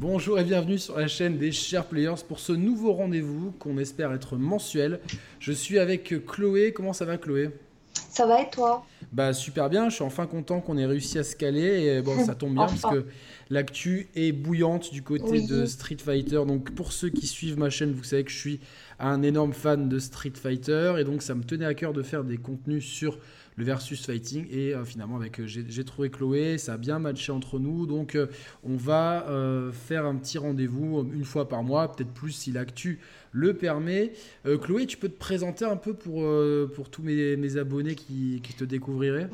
Bonjour et bienvenue sur la chaîne des chers players pour ce nouveau rendez-vous qu'on espère être mensuel. Je suis avec Chloé. Comment ça va Chloé? Ça va et toi? Bah super bien, je suis enfin content qu'on ait réussi à se caler et bon ça tombe bien parce que l'actu est bouillante du côté de Street Fighter. Donc pour ceux qui suivent ma chaîne, vous savez que je suis un énorme fan de Street Fighter et donc ça me tenait à cœur de faire des contenus sur le versus fighting. Et euh, finalement, avec euh, j'ai trouvé Chloé, ça a bien matché entre nous. Donc, euh, on va faire un petit rendez-vous une fois par mois, peut-être plus si l'actu le permet. Chloé, tu peux te présenter un peu pour, pour tous mes, mes abonnés qui, qui, te découvriraient?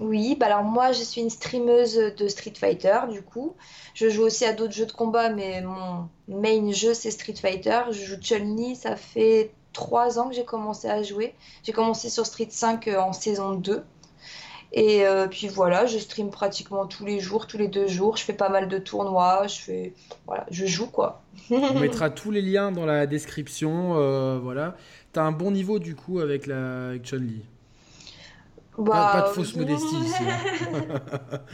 Oui, bah alors moi, je suis une streameuse de Street Fighter, du coup. Je joue aussi à d'autres jeux de combat, mais mon main jeu, c'est Street Fighter. Je joue Chun-Li, ça fait trois ans que j'ai commencé à jouer. J'ai commencé sur Street 5 euh, en saison 2. Et euh, puis voilà, je stream pratiquement tous les jours, tous les deux jours. Je fais pas mal de tournois, je fais voilà, je joue quoi. On mettra tous les liens dans la description. Euh, voilà, t'as un bon niveau du coup avec la Chun Li. Bah, pas, de fausse modestie ici.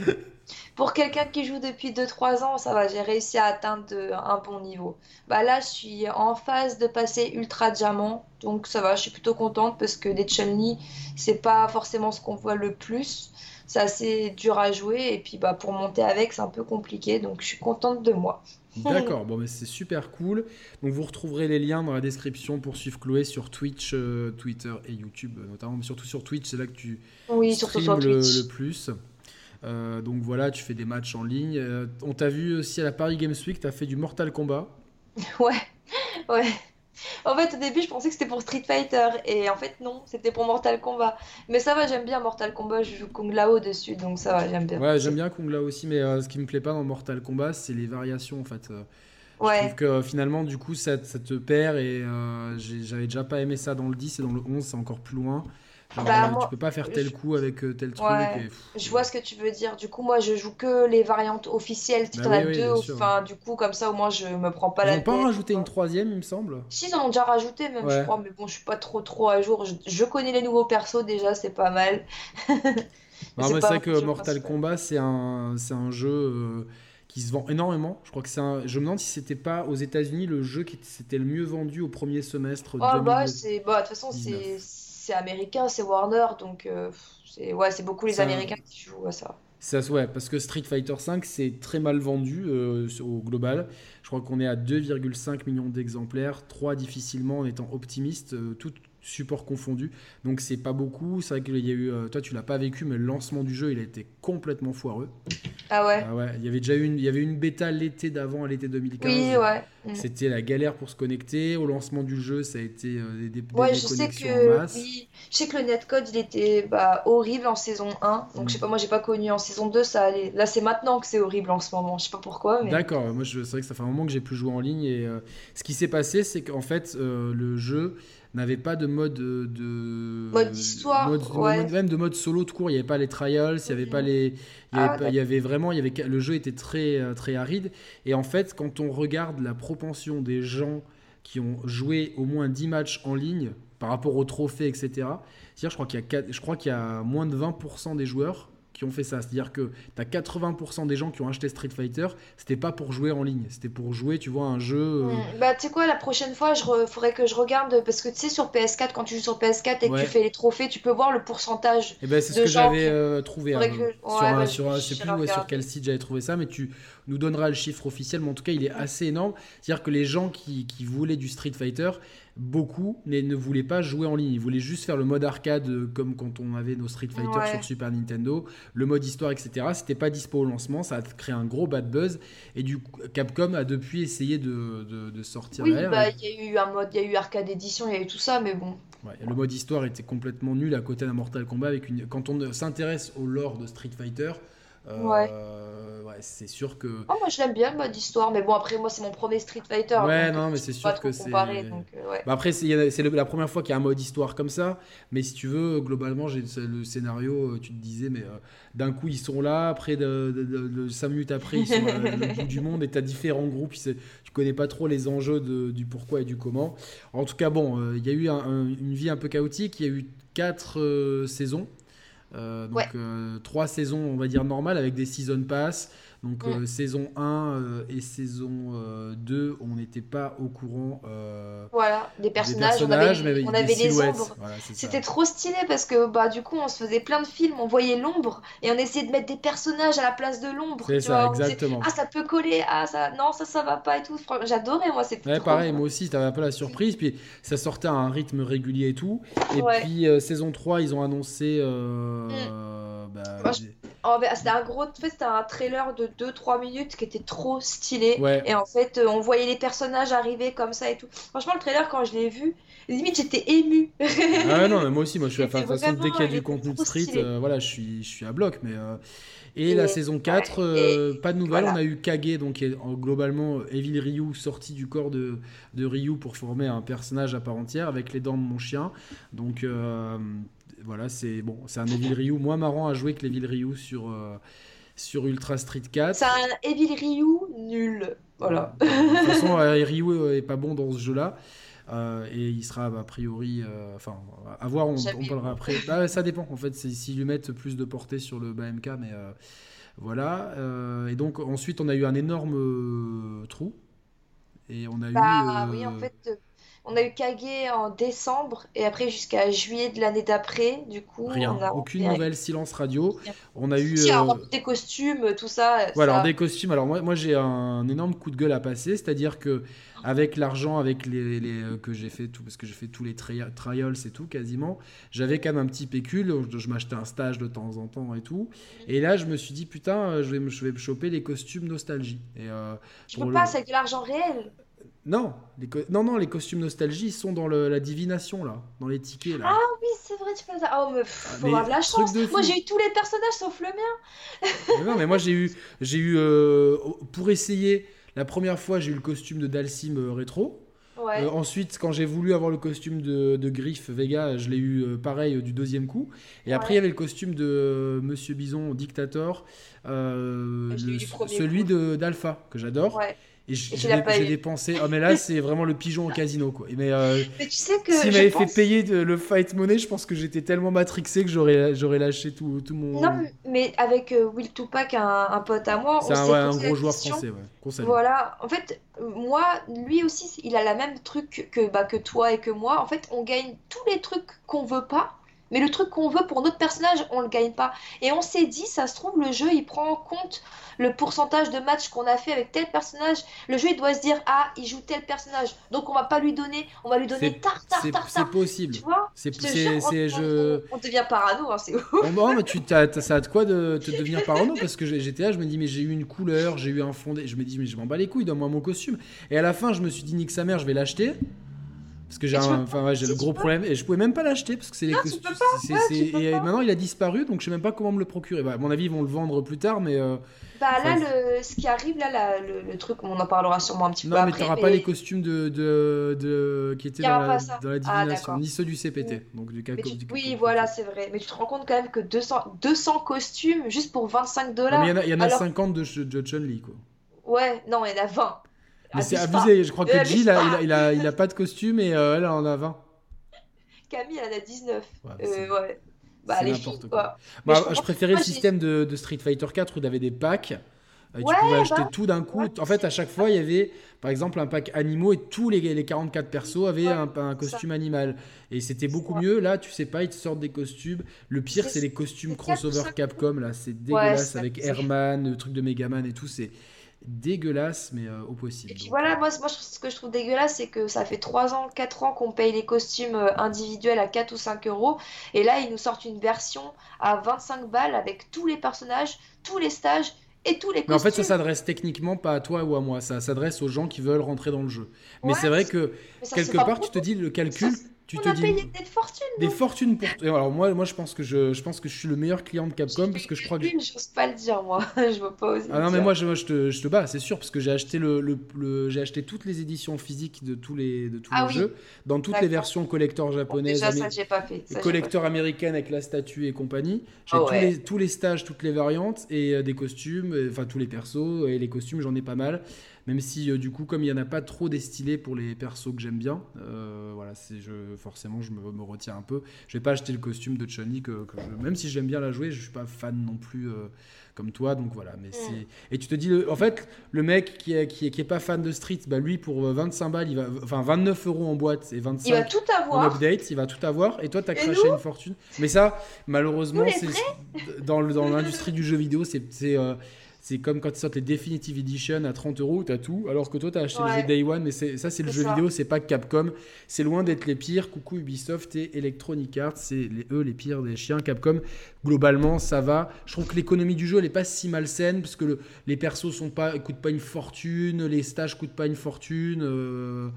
Pour quelqu'un qui joue depuis 2-3 ans, ça va, j'ai réussi à atteindre un bon niveau. Bah là, je suis en phase de passer ultra diamant, donc ça va, je suis plutôt contente parce que des Chun-Li, c'est pas forcément ce qu'on voit le plus. C'est assez dur à jouer et puis bah, pour monter avec, c'est un peu compliqué, donc je suis contente de moi. D'accord, bon, mais c'est super cool. Donc vous retrouverez les liens dans la description pour suivre Chloé sur Twitch, euh, Twitter et YouTube notamment, mais surtout sur Twitch, c'est là que tu oui, stream le, le, plus. Euh, donc voilà, tu fais des matchs en ligne. Euh, on t'a vu aussi à la Paris Games Week, tu as fait du Mortal Kombat. Ouais, ouais. En fait, au début, je pensais que c'était pour Street Fighter. Et en fait, non, c'était pour Mortal Kombat. Mais ça va, j'aime bien Mortal Kombat. Je joue Kung Lao dessus, donc ça va, j'aime bien. Ouais, j'aime bien Kung Lao aussi. Mais euh, ce qui me plaît pas dans Mortal Kombat, c'est les variations en fait. Ouais. Je trouve que finalement, du coup, ça, ça te perd. Et j'avais déjà pas aimé ça dans le 10 et dans le 11, c'est encore plus loin. Bah, tu peux pas faire tel coup avec euh, tel truc. Je vois ce que tu veux dire. Du coup, moi, je joue que les variantes officielles. Tu bah en as deux. Enfin, du coup, comme ça, au moins, je me prends pas la tête. Ils n'ont pas rajouté une troisième, il me semble. Si, ils en ont déjà rajouté, même, je crois. Mais bon, je suis pas trop, trop à jour. Je, connais les nouveaux persos déjà, c'est pas mal. c'est vrai que Mortal Kombat, c'est un, un jeu. Euh, qui se vend énormément. Je crois que c'est un... Je me demande si c'était pas aux États-Unis le jeu qui c'était le mieux vendu au premier semestre. Oh, bah, c'est... bah, de toute façon, c'est c'est américain, c'est Warner, donc euh, c'est ouais, c'est beaucoup les Américains qui jouent à ça. Ça, ouais, parce que Street Fighter V, c'est très mal vendu euh, au global. Je crois qu'on est à 2,5 millions d'exemplaires, 3 difficilement en étant optimiste, euh, tout, support confondu. Donc c'est pas beaucoup. C'est vrai qu'il y a eu, euh, toi tu l'as pas vécu, mais le lancement du jeu il a été complètement foireux. Ah ouais. Ah ouais. Il y avait déjà une, il y avait une bêta l'été d'avant, à l'été 2015. Oui ouais. Mm. C'était la galère pour se connecter. Au lancement du jeu, ça a été euh, des, des, ouais, je sais que, Oui. Je sais que le netcode il était bah, horrible en saison 1. Donc je sais pas, moi j'ai pas connu en saison 2 ça allait. Là c'est maintenant que c'est horrible en ce moment. Je sais pas pourquoi. Mais... D'accord. Moi c'est vrai que ça fait un moment que j'ai plus joué en ligne et euh, ce qui s'est passé c'est qu'en fait le jeu n'avait pas de mode de mode d'histoire même de mode solo de court. Il n'y avait pas les trials il y avait pas les il y avait, ah, il y avait vraiment il y avait le jeu était très euh, très aride. Et en fait quand on regarde la propension des gens qui ont joué au moins 10 matchs en ligne par rapport aux trophées etc je crois qu'il y a je crois qu'il y a moins de 20% des joueurs qui ont fait ça. C'est-à-dire que tu as 80% des gens qui ont acheté Street Fighter, c'était pas pour jouer en ligne, c'était pour jouer, tu vois, un jeu. Euh. Bah, tu sais quoi, la prochaine fois, il faudrait que je regarde, parce que tu sais, sur PS4, quand tu joues sur PS4 et que tu fais les trophées, tu peux voir le pourcentage. Et eh ben, c'est ce que j'avais euh, trouvé. Hein. sur, bah, sais plus sur quel site j'avais trouvé ça, mais tu nous donneras le chiffre officiel, mais en tout cas, il est assez énorme. C'est-à-dire que les gens qui, qui voulaient du Street Fighter, beaucoup ne voulaient pas jouer en ligne. Ils voulaient juste faire le mode arcade euh, comme quand on avait nos Street Fighter sur Super Nintendo, le mode histoire, etc. C'était pas dispo au lancement, ça a créé un gros bad buzz. Et du coup, Capcom a depuis essayé de, de, sortir. Oui, bah, il y a eu un mode, il y a eu arcade édition, il y a eu tout ça, mais bon. le mode histoire était complètement nul à côté d'un Mortal Kombat. Avec une... Quand on s'intéresse au lore de Street Fighter, ouais. Euh, ouais c'est sûr que. Oh, moi je l'aime bien le mode histoire, mais bon, après, moi c'est mon premier Street Fighter. Ouais, non, mais c'est sûr que c'est. Euh, ouais. bah, après, c'est la première fois qu'il y a un mode histoire comme ça, mais si tu veux, globalement, j'ai le scénario, euh, tu te disais, mais d'un coup ils sont là, après, de, de, 5 minutes après, ils sont au bout du monde et tu as différents groupes, tu connais pas trop les enjeux du pourquoi et du comment. En tout cas, bon, il y a eu une vie un peu chaotique, il y a eu 4 saisons. Euh, donc euh, trois saisons, on va dire normales avec des season pass. Donc mm. saison 1 et saison 2, on n'était pas au courant. voilà, des personnages, on avait, on avait les ombres. C'était trop stylé parce que bah du coup on se faisait plein de films, on voyait l'ombre et on essayait de mettre des personnages à la place de l'ombre. C'est ça, exactement. ah ça peut coller, ah ça non ça ça va pas et tout. J'adorais moi, c'était. Ouais, pareil, moi aussi, t'avais un peu la surprise, puis ça sortait à un rythme régulier et tout. Et puis saison 3, ils ont annoncé. Mm. Bah, c'était un gros, fait, c'était un trailer de 2-3 minutes qui était trop stylé. Et en fait, euh, on voyait les personnages arriver comme ça et tout. Franchement, le trailer, quand je l'ai vu, limite, j'étais ému. ah non, mais moi aussi, moi je suis à de toute façon, dès qu'il y a du contenu de street, euh, voilà, je suis, je suis à bloc. Mais, euh, Et, la saison 4, pas de nouvelles. On a eu Kage, donc globalement Evil Ryu sorti du corps de, de Ryu pour former un personnage à part entière avec les dents de mon chien. Donc voilà, c'est bon, c'est un Evil Ryu moins marrant à jouer que l'Evil Ryu sur, euh, sur Ultra Street 4. C'est un Evil Ryu nul. Voilà. De toute façon, euh, Ryu est pas bon dans ce jeu-là. Euh, et il sera a priori, enfin, à voir, on, parlera après. Bah, ça dépend en fait, s'ils lui mettent plus de portée sur le BMK, mais voilà. et donc ensuite, on a eu un énorme trou. Et on a bah, eu. Oui, en fait on a eu Kage en décembre et après jusqu'à juillet de l'année d'après. Du coup, rien, aucune nouvelle, silence radio. On a eu euh, des costumes, tout ça. Voilà, des costumes. Alors moi, moi j'ai un énorme coup de gueule à passer, c'est-à-dire que avec l'argent, avec les, euh, que j'ai fait tout, parce que j'ai fait tous les trials et tout quasiment, j'avais quand même un petit pécule. Je m'achetais un stage de temps en temps et tout. Et là, je me suis dit putain, euh, je vais me, je vais me choper les costumes nostalgie. Et tu peux pas, c'est avec de l'argent réel. Non, les non, non, les costumes nostalgie sont dans la divination là, dans les tickets là. Ah oui, c'est vrai, tu peux ça. Oh, mais faut avoir de la chance. Moi j'ai eu tous les personnages sauf le mien. non, mais moi j'ai eu, j'ai eu euh, pour essayer la première fois j'ai eu le costume de Dalsim euh, rétro. Euh, ensuite, quand j'ai voulu avoir le costume de, de Griff Vega, je l'ai eu pareil du deuxième coup. Et après, il y avait le costume de Monsieur Bison, Dictator, celui d'Alpha, que j'adore. Ouais. Et j'ai dépensé. Oh, mais là, c'est vraiment le pigeon au casino, quoi. Mais, euh, mais tu sais que. S'il m'avait fait payer le fight money, je pense que j'étais tellement matrixé que j'aurais lâché tout, tout mon. Non, mais avec euh, Will Tupac, un, un, pote à moi. C'est un, ouais, un gros joueur français, ouais. Voilà. En fait, moi, lui aussi, il a la même truc que, bah, que toi et que moi. En fait, on gagne tous les trucs qu'on veut pas. Mais le truc qu'on veut pour notre personnage, on le gagne pas. Et on s'est dit, ça se trouve, le jeu, il prend en compte le pourcentage de matchs qu'on a fait avec tel personnage. Le jeu, il doit se dire, ah, il joue tel personnage. Donc, on va pas lui donner, on va lui donner tard, tard, tard, C'est possible. Tu vois? C'est je... on, devient parano, hein, c'est ouf. Oh, mais tu as, ça a de quoi de te devenir parano? Parce que j'étais là, je me dis, mais j'ai eu une couleur, j'ai eu un fondé. Je me dis, mais je m'en bats les couilles, donne-moi mon costume. Et à la fin, je me suis dit, nique sa mère, je vais l'acheter. Parce que j'ai enfin, le gros problème et je pouvais même pas l'acheter parce que c'est les et maintenant il a disparu donc je sais même pas comment me le procurer. Bah, à mon avis ils vont le vendre plus tard mais. Euh, bah là le, ce qui arrive là, le, truc on en parlera sûrement un petit peu après. Non mais t'auras pas les costumes de, de, de... qui étaient dans la, dans la, ah, divination ni ceux du CPT donc du, Oui voilà c'est vrai mais tu te rends compte quand même que 200 200 costumes juste pour 25 dollars. Il y en a, 50 de, de Chun-Li quoi. Ouais non il y en a 20. Mais c'est abusé. Je crois que Jill, il, a, il, a, il, a, pas de costume et euh, elle en a 20. Camille, elle en a 19. Ouais. Euh, ouais. Bah, les n'importe quoi. Bah, je, préférais le système de, de, Street Fighter 4 où il y avait des packs. Euh, tu pouvais acheter bah, tout d'un coup. En fait, à chaque fois, il y avait, par exemple, un pack animaux et tous les, les 44 persos avaient un, un, costume animal. Et c'était beaucoup mieux. Là, tu sais pas, ils te sortent des costumes. Le pire, c'est les costumes crossover Capcom. Là, c'est dégueulasse avec Herman, le truc de Megaman et tout. C'est dégueulasse, mais euh, au possible. voilà, moi, moi ce que je trouve dégueulasse, c'est que ça fait 3 ans, 4 ans qu'on paye les costumes euh, individuels à 4 ou 5 euros, et là, ils nous sortent une version à 25 balles avec tous les personnages, tous les stages et tous les costumes. Mais en fait, ça s'adresse techniquement pas à toi ou à moi, ça s'adresse aux gens qui veulent rentrer dans le jeu. Mais c'est vrai que quelque part, tu te dis le calcul tu on a payé des fortunes. Des fortunes pour. alors moi, moi, je pense que je, je pense que je suis le meilleur client de Capcom parce que je crois que. Une, j'ose pas le dire moi. je veux pas oser. Ah non mais moi, je, je, te, je te bats, c'est sûr, parce que j'ai acheté le, le, j'ai acheté toutes les éditions physiques de tous les de tous ah les jeux, dans toutes les versions collector japonaises, bon, déjà, ça, j'ai pas fait. collector américaine avec la statue et compagnie. J'ai oh, tous, les, tous les stages, toutes les variantes et euh, des costumes, enfin tous les persos et les costumes, j'en ai pas mal. Même si, euh, du coup, comme il n'y en a pas trop destilé pour les persos que j'aime bien, euh, voilà, c'est je, forcément, je me, me, retiens un peu. Je vais pas acheter le costume de Chun-Li, que, même si j'aime bien la jouer, je suis pas fan non plus. Euh, comme toi, donc voilà. Mais c'est et tu te dis, en fait, le mec qui est, qui est, qui est pas fan de street, bah lui pour 25 balles, il va, enfin 29 euros en boîte et 25 il va tout avoir. en update, il va tout avoir. Et toi, t'as craché une fortune. Mais ça, malheureusement, c'est dans, dans l'industrie du jeu vidéo, c'est c'est comme quand ils sortent les Definitive Edition à 30 euros, t'as tout, alors que toi t'as acheté le jeu Day One, mais ça c'est le jeu vidéo, c'est pas Capcom, c'est loin d'être les pires. Coucou Ubisoft et Electronic Arts, c'est eux les pires des chiens. Capcom, globalement ça va. Je trouve que l'économie du jeu elle est pas si malsaine parce que les persos sont pas, coûtent pas une fortune, les stages coûtent pas une fortune. Euh,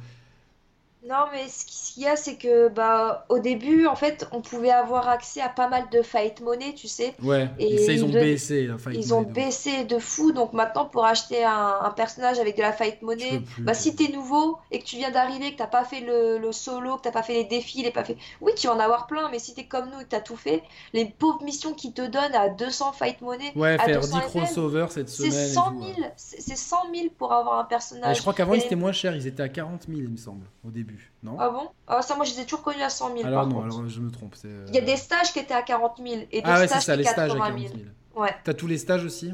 non, mais ce qu'il y a, c'est que bah, au début, en fait, on pouvait avoir accès à pas mal de fight money, tu sais. Ouais, et, ça, ils ont baissé la fight Ils ont baissé de fou, donc maintenant, pour acheter un, personnage avec de la fight money, bah, si t'es nouveau et que tu viens d'arriver, que t'as pas fait le, solo, que t'as pas fait les défis, les pas fait. Oui, tu vas en avoir plein, mais si t'es comme nous et que t'as tout fait, les pauvres missions qui te donnent à 200 fight money. Ouais, faire 10 crossovers cette semaine. C'est 100 000, c'est 100 000 pour avoir un personnage. je crois qu'avant, ils étaient moins chers, ils étaient à 40 000, il me semble, au début. Non ah bon? Ah ça moi je les ai toujours connus à 100 000 alors non, alors je me trompe. Euh, Il y a des stages qui étaient à 40 000 et des ah ouais, stages ça, qui étaient à 80 000. Ouais. T'as tous les stages aussi?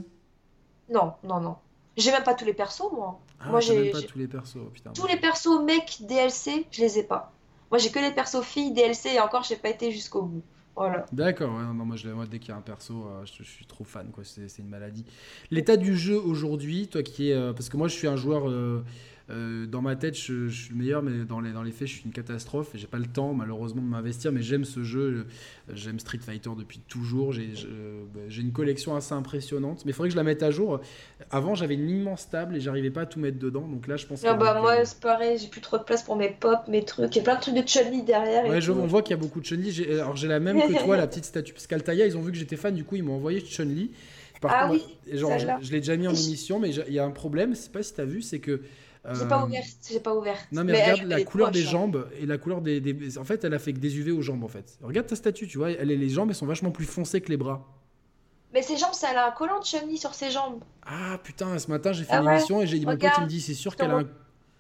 Non, non, non. J'ai même pas tous les persos moi. Ah, moi j'ai même pas tous les persos, putain. Tous les persos mecs DLC, je les ai pas. Moi j'ai que les persos filles DLC et encore j'ai pas été jusqu'au bout. Voilà. D'accord, ouais, non, moi, je, moi, dès qu'il y a un perso, euh, je, suis trop fan, quoi. C'est une maladie. L'état du jeu aujourd'hui, toi qui es. Euh, parce que moi je suis un joueur. Euh, dans ma tête, je, suis le meilleur, mais dans les, dans les faits, je suis une catastrophe. J'ai pas le temps, malheureusement, de m'investir. Mais j'aime ce jeu. J'aime Street Fighter depuis toujours. Bah, j'ai une collection assez impressionnante. Mais il faudrait que je la mette à jour. Avant, j'avais une immense table et j'arrivais pas à tout mettre dedans. Donc là, je pense. Ah bah moi, c'est pareil. J'ai plus trop de place pour mes pop, mes trucs. Il y a plein de trucs de Chun-Li derrière. Ouais, je, on voit qu'il y a beaucoup de Chun-Li. Alors j'ai la même que toi, la petite statue. Parce qu'Altaïa, ils ont vu que j'étais fan. Du coup, ils m'ont envoyé Chun-Li. ah oui, genre, je, l'ai déjà mis en émission, mais il y a un problème, c'est pas si tu as vu, c'est que j'ai pas euh, ouvert, j'ai pas ouvert. Non mais, regarde la couleur des hein. jambes et la couleur des, En fait, elle a fait que des UV aux jambes en fait. Regarde ta statue, tu vois, elle, les jambes elles sont vachement plus foncées que les bras. Mais ses jambes, ça a un collant de chun sur ses jambes. Ah putain, ce matin j'ai fait ah une émission et j'ai dit mon pote il me dit c'est sûr qu'elle a un.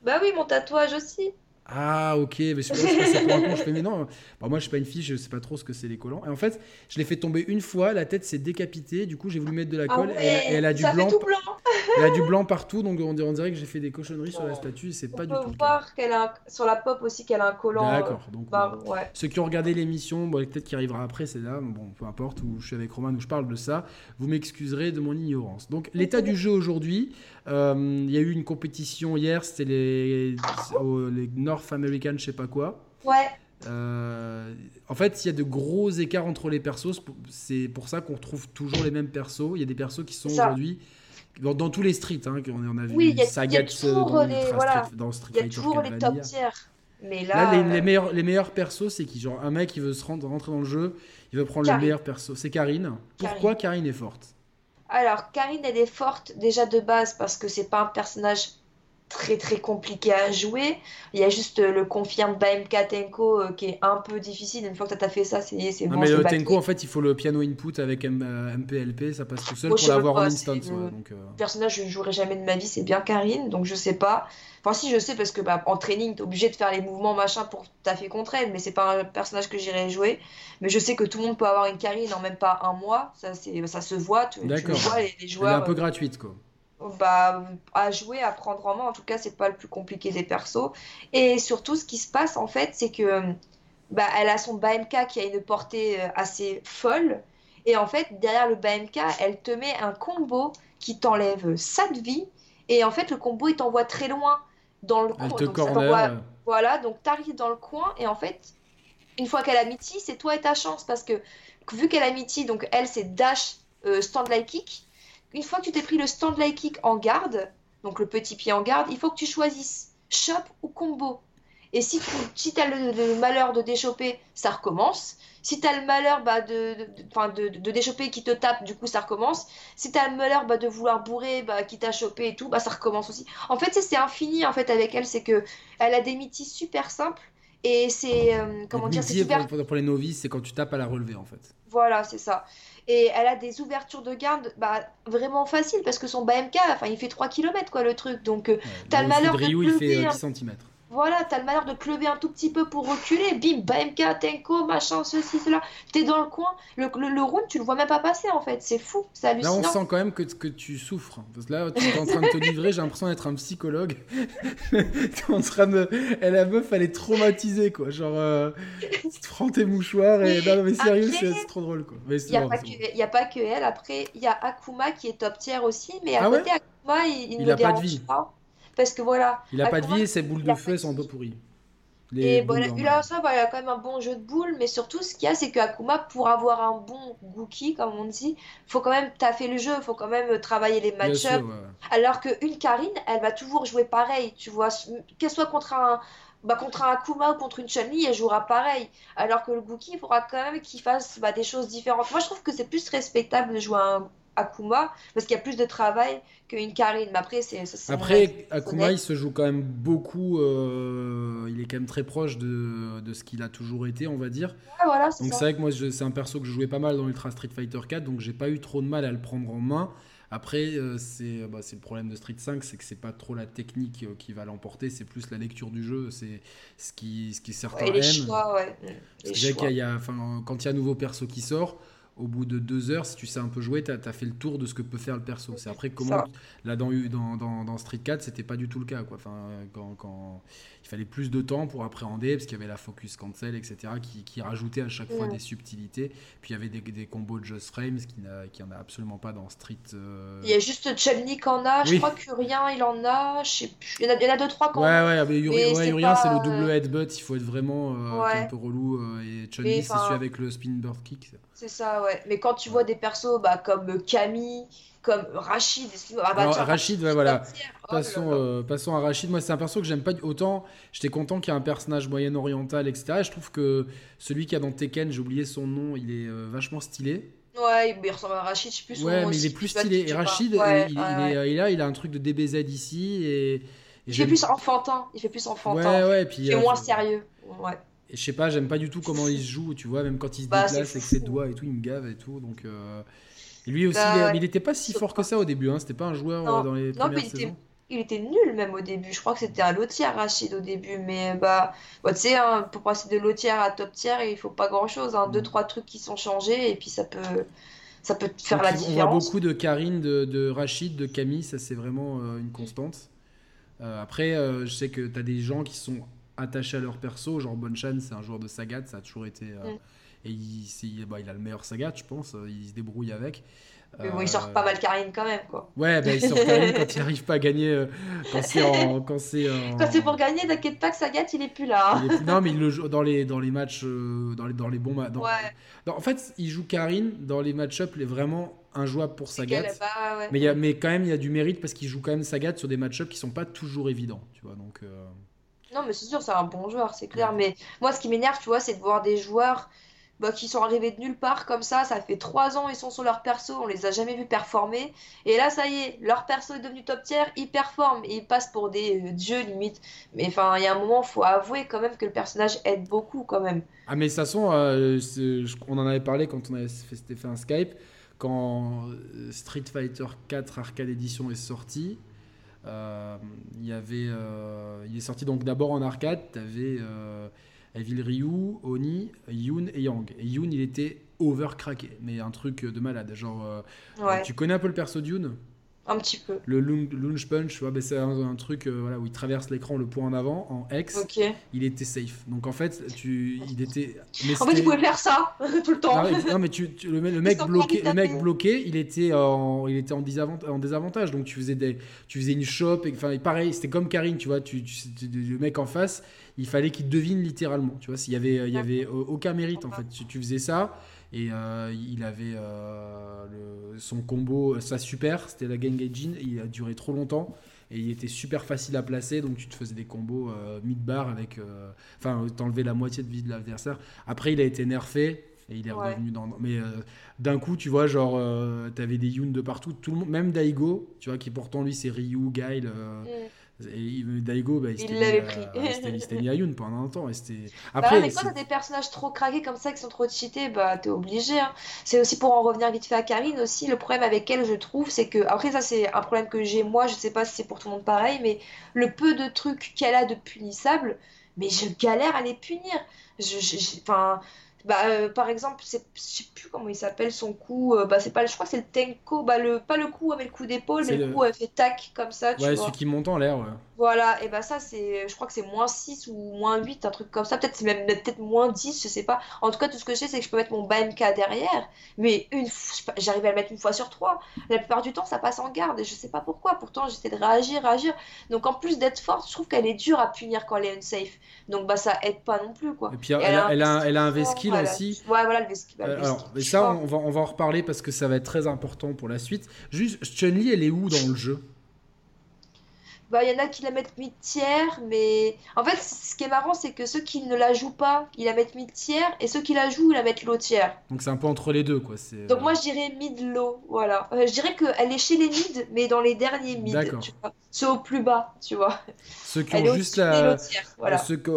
Bah oui, mon tatouage aussi. Ah, ok, mais c'est pour un con. Je fais, mais non, bah, moi je suis pas une fille, je sais pas trop ce que c'est les collants. Et en fait, je l'ai fait tomber une fois, la tête s'est décapitée, du coup j'ai voulu mettre de la ah colle et, elle a du blanc. blanc. elle a du blanc partout, donc on dirait, que j'ai fait des cochonneries sur la statue et c'est pas du tout. On peut voir qu'elle a sur la pop aussi qu'elle a un collant. Euh, D'accord, donc bah, ouais. ceux qui ont regardé l'émission, bon, peut-être qu'il arrivera après, c'est là, bon, peu importe, où je suis avec Roman où je parle de ça, vous m'excuserez de mon ignorance. Donc l'état du jeu aujourd'hui, euh, il y a eu une compétition hier, c'était les, les North American, je sais pas quoi. Ouais. Euh, en fait, il y a de gros écarts entre les persos. C'est pour ça qu'on retrouve toujours les mêmes persos. Il y a des persos qui sont aujourd'hui dans, tous les streets. Hein, on a vu oui, il y a, toujours les, voilà. dans Street Il y a toujours les top tiers. Mais là, les, euh, meilleurs, les meilleurs persos, c'est qui Genre un mec qui veut se rendre, rentrer dans le jeu, il veut prendre le meilleur perso. C'est Karine. Pourquoi Karine est forte? Alors, Karine, elle est forte déjà de base parce que c'est pas un personnage très très compliqué à jouer. Il y a juste le confirme BMK Tenko euh, qui est un peu difficile. Une fois que tu as fait ça, c'est bon. mais le Tenko, en fait, il faut le piano input avec MPLP, euh, ça passe tout seul pour l'avoir en instant. donc, euh. Personnage, je ne jouerai jamais de ma vie, c'est bien Karine, donc je sais pas. Enfin, si je sais, parce que bah, en training, tu es obligé de faire les mouvements machin pour taffer contre elle, mais c'est pas un personnage que j'irai jouer. Mais je sais que tout le monde peut avoir une Karine en même pas un mois, ça, ça se voit, tu, tu vois, les, les joueurs. Elle est un peu gratuite, quoi bah, à jouer, à prendre en main. En tout cas, c'est pas le plus compliqué des persos. Et surtout, ce qui se passe en fait, c'est que bah, elle a son BMK qui a une portée euh, assez folle. Et en fait, derrière le BMK, elle te met un combo qui t'enlève 7 vie. Et en fait, le combo, il t'envoie très loin dans le coin. Voilà, donc t'arrives dans le coin. Et en fait, une fois qu'elle a miti, c'est toi et ta chance. Parce que vu qu'elle a miti, donc elle, c'est dash, euh, stand like kick une fois que tu t'es pris le stand light kick en garde, donc le petit pied en garde, il faut que tu choisisses chop ou combo. Et si tu as le, malheur de déchoper, ça recommence. Si tu as le malheur bah, de, de, de, déchoper qui te tape, du coup ça recommence. Si tu as le malheur bah, de vouloir bourrer, bah, qui t'a chopé et tout, bah, ça recommence aussi. En fait, c'est infini en fait avec elle, c'est que elle a des mythis super simples et c'est euh, comment dire, c'est super... pour, pour, les novices, c'est quand tu tapes à la relever en fait. Voilà, c'est ça. Et elle a des ouvertures de garde bah, vraiment faciles parce que son BMK, enfin, il fait 3 km quoi le truc. Donc, euh, t'as le malheur de Ryu, il fait 10 cm. Voilà, t'as le malheur de te lever un tout petit peu pour reculer, bim, BMK, Tenko, machin, ceci, cela. T'es dans le coin, le, le, round, tu le vois même pas passer en fait, c'est fou, c'est hallucinant. Là, on sent quand même que, que tu souffres. Parce que là, tu es en train de te livrer, j'ai l'impression d'être un psychologue. es en train de. Et la meuf, elle est traumatisée, quoi. Genre, euh, tu prends tes mouchoirs et. Non, mais sérieux, c'est trop drôle, quoi. Il n'y a, a, pas que elle, après, il y a Akuma qui est top tier aussi, mais à ah côté, Akuma, il, il, ne pas de vie. pas. Parce que voilà. Il a pas de vie et ses boules de feu sont un peu pourries. et voilà, il a, ça, bah, il a quand même un bon jeu de boules, mais surtout ce qu'il y a, c'est que Akuma, pour avoir un bon Gookie, comme on dit, faut quand même taffer le jeu, faut quand même travailler les match-ups. Alors qu'une Karine, elle va toujours jouer pareil, tu vois, qu'elle soit contre un, bah, contre un Akuma ou contre une Chun-Li, elle jouera pareil. Alors que le Gookie, il faudra quand même qu'il fasse bah, des choses différentes. Moi, je trouve que c'est plus respectable de jouer un, Akuma parce qu'il y a plus de travail qu'une Karine. Mais après, c'est. Après, Akuma, il se joue quand même beaucoup. Euh, il est quand même très proche de, de ce qu'il a toujours été, on va dire. voilà, donc c'est vrai que moi, c'est un perso que je jouais pas mal dans Ultra Street Fighter 4, donc j'ai pas eu trop de mal à le prendre en main. Après, euh, c'est bah, le problème de Street 5, c'est que c'est pas trop la technique euh, qui va l'emporter, c'est plus la lecture du jeu, c'est ce qui, ce qui certains ouais, les Choix, ouais. Les choix. Y a, quand il y a un nouveau perso qui sort, au bout de deux heures, si tu sais un peu jouer, tu as, fait le tour de ce que peut faire le perso. C'est après comment. Là, dans, dans, dans, Street 4, c'était pas du tout le cas. Quoi. Enfin, quand, quand, fallait plus de temps pour appréhender, parce qu'il y avait la focus cancel, etc., qui, qui rajoutait à chaque fois des subtilités. Puis il y avait des, des combos de just frames, qui n'y en a absolument pas dans Street. Euh. Il y a juste qui en a, je crois que Urien il en a, je sais plus. Il y en a, il y en a deux, trois quand Ouais, ouais, mais Urien, c'est le double headbutt, il faut être vraiment euh, un peu relou. Euh, et Chun-Li, c'est celui avec le spin bird kick. C'est ça, ouais. Mais quand tu vois des persos bah, comme Camille, comme Rachid, ah bah, Rachid, voilà. Oh passons, euh, passons, à Rachid. Moi, c'est un perso que j'aime pas autant. J'étais content qu'il y ait un personnage moyen-oriental, etc. Et je trouve que celui qui a dans Tekken, j'ai oublié son nom, il est euh, vachement stylé. Ouais, il ressemble à Rachid, je sais plus Ouais, mais il est plus stylé. Et Rachid, euh, il, est, là, il a un truc de DBZ ici. Et, il fait plus enfantin. Il fait plus enfantin. Ouais, ouais. Puis, il est moins sérieux. Ouais. Et je sais pas, j'aime pas du tout comment il se joue, tu vois, même quand il se bah, déplace avec ses doigts et tout, il me gave et tout. Donc, euh... et lui aussi, bah, il, était pas si fort que ça au début, hein, c'était pas un joueur euh, dans les non, premières mais il Était, il était nul même au début. Je crois que c'était un lotier Rachid au début, mais bah, bah tu sais, hein, pour passer de lotier à top tier, il faut pas grand chose, hein, deux mm. trois trucs qui sont changés et puis ça peut. Ça peut faire la différence. On voit beaucoup de Karine, de, de Rachid, de Camille, ça c'est vraiment euh, une constante. Euh, après, je sais que tu as des gens qui sont attachés à leur perso. Genre Bonchan, c'est un joueur de Sagat, ça a toujours été. Mm. Et il, bah, il, a le meilleur Sagat, je pense. Euh, il se débrouille avec. Mais bon, il sort pas mal Karine quand même, quoi. Ouais, bah, il sort Karine quand il n'arrive pas à gagner. Euh, quand c'est en... Quand c'est pour gagner, t'inquiète pas que Sagat, il est plus là. Hein. Non, mais il le joue dans les, dans les matchs, dans, les, dans les bons matchs. Ouais. en fait, il joue Karine dans les match-up, il est vraiment injouable pour Sagat. mais, y a, mais quand même, il y a du mérite parce qu'il joue quand même Sagat sur des match-up qui sont pas toujours évidents, tu vois. Donc... Non, mais c'est sûr, c'est un bon joueur, c'est clair. Mais moi, ce qui m'énerve, tu vois, c'est de voir des joueurs bah, qui sont arrivés de nulle part comme ça. Ça fait trois ans, ils sont sur leur perso, on les a jamais vus performer. Et là, ça y est, leur perso est devenu top tier, ils performent, ils passent pour des euh, dieux limite. Mais enfin, il y a un moment, faut avouer quand même que le personnage aide beaucoup quand même. Ah, mais de toute façon, euh, on en avait parlé quand on avait fait, un Skype. Quand euh, Street Fighter 4 Arcade Edition est sorti, euh, il y avait, il est sorti donc d'abord en arcade. Tu avais euh, Evil Ryu, Oni, Yoon et Yang. Et Yoon, il était overcracké, mais un truc de malade. Genre, tu connais un peu le perso de Yoon? Un petit peu. Le lunge punch, ben, c'est un, truc euh, voilà, où il traverse l'écran le point en avant en X. Il était safe. Donc en fait, tu, il était. en fait, il pouvait faire ça tout le temps. Non, mais, tu, le, mec bloqué, le mec bloqué, il était en, il était en, désavantage, en désavantage. Donc tu faisais des, tu faisais une shop. Enfin, pareil, c'était comme Karine, tu vois, tu, le mec en face, il fallait qu'il devine littéralement. Tu vois, s'il y avait, il y avait aucun mérite en fait. Tu, tu faisais ça et euh, il avait euh, son combo, sa super, c'était la Gengaijin. Il a duré trop longtemps et il était super facile à placer. Donc tu te faisais des combos euh, mid-bar avec. Enfin, t'enlevais la moitié de vie de l'adversaire. Après, il a été nerfé et il est revenu dans. Mais d'un coup, tu vois, genre, t'avais des Yoon de partout. Tout le monde, même Daigo, tu vois, qui pourtant lui c'est Ryu, Guile. Mm. Et Daigo, bah, il l'avait pris. C'était Ayun pendant un temps. Et bah Après, mais quand t'as des personnages trop craqués comme ça qui sont trop cheatés, bah t'es obligé. Hein. C'est aussi pour en revenir vite fait à Karine aussi. Le problème avec elle, je trouve, c'est que. Après, ça, c'est un problème que j'ai moi. Je sais pas si c'est pour tout le monde pareil, mais le peu de trucs qu'elle a de punissable, mais je galère à les punir. Je, enfin, bah, euh, par exemple, je sais plus comment il s'appelle son coup. Euh, bah, c'est pas, je crois que c'est le Tenko. Bah, le, pas le coup avec le coup d'épaule, mais le, coup elle fait tac comme ça. Tu ouais, celui qui monte en l'air. Ouais. Voilà, et bah ça, c'est, je crois que c'est moins 6 ou moins 8, un truc comme ça. Peut-être c'est même peut-être moins 10, je sais pas. En tout cas, tout ce que je sais, c'est que je peux mettre mon BMK derrière. Mais une j'arrive à le mettre une fois sur trois. La plupart du temps, ça passe en garde et je sais pas pourquoi. Pourtant, j'essaie de réagir, réagir. Donc en plus d'être forte, je trouve qu'elle est dure à punir quand elle est unsafe. Donc bah ça aide pas non plus, quoi. Et puis elle, a, elle, a, elle a un Aussi. Ouais, voilà, le. Bah, euh, alors, mais ça, on va, on va en reparler parce que ça va être très important pour la suite. Juste, Chun-Li, elle est où dans le jeu? Bah, il y en a qui la mettent mid-tiers, mais en fait, ce qui est marrant, c'est que ceux qui ne la jouent pas, ils la mettent mid-tiers, et ceux qui la jouent, ils la mettent low-tiers. Donc c'est un peu entre les deux, quoi. Donc moi, je dirais mid-low, voilà. Euh, je dirais qu'elle est chez les mid, mais dans les derniers mid, vois. Ceux au plus bas, tu vois. Ceux qui ont juste la. Voilà. Ceux que,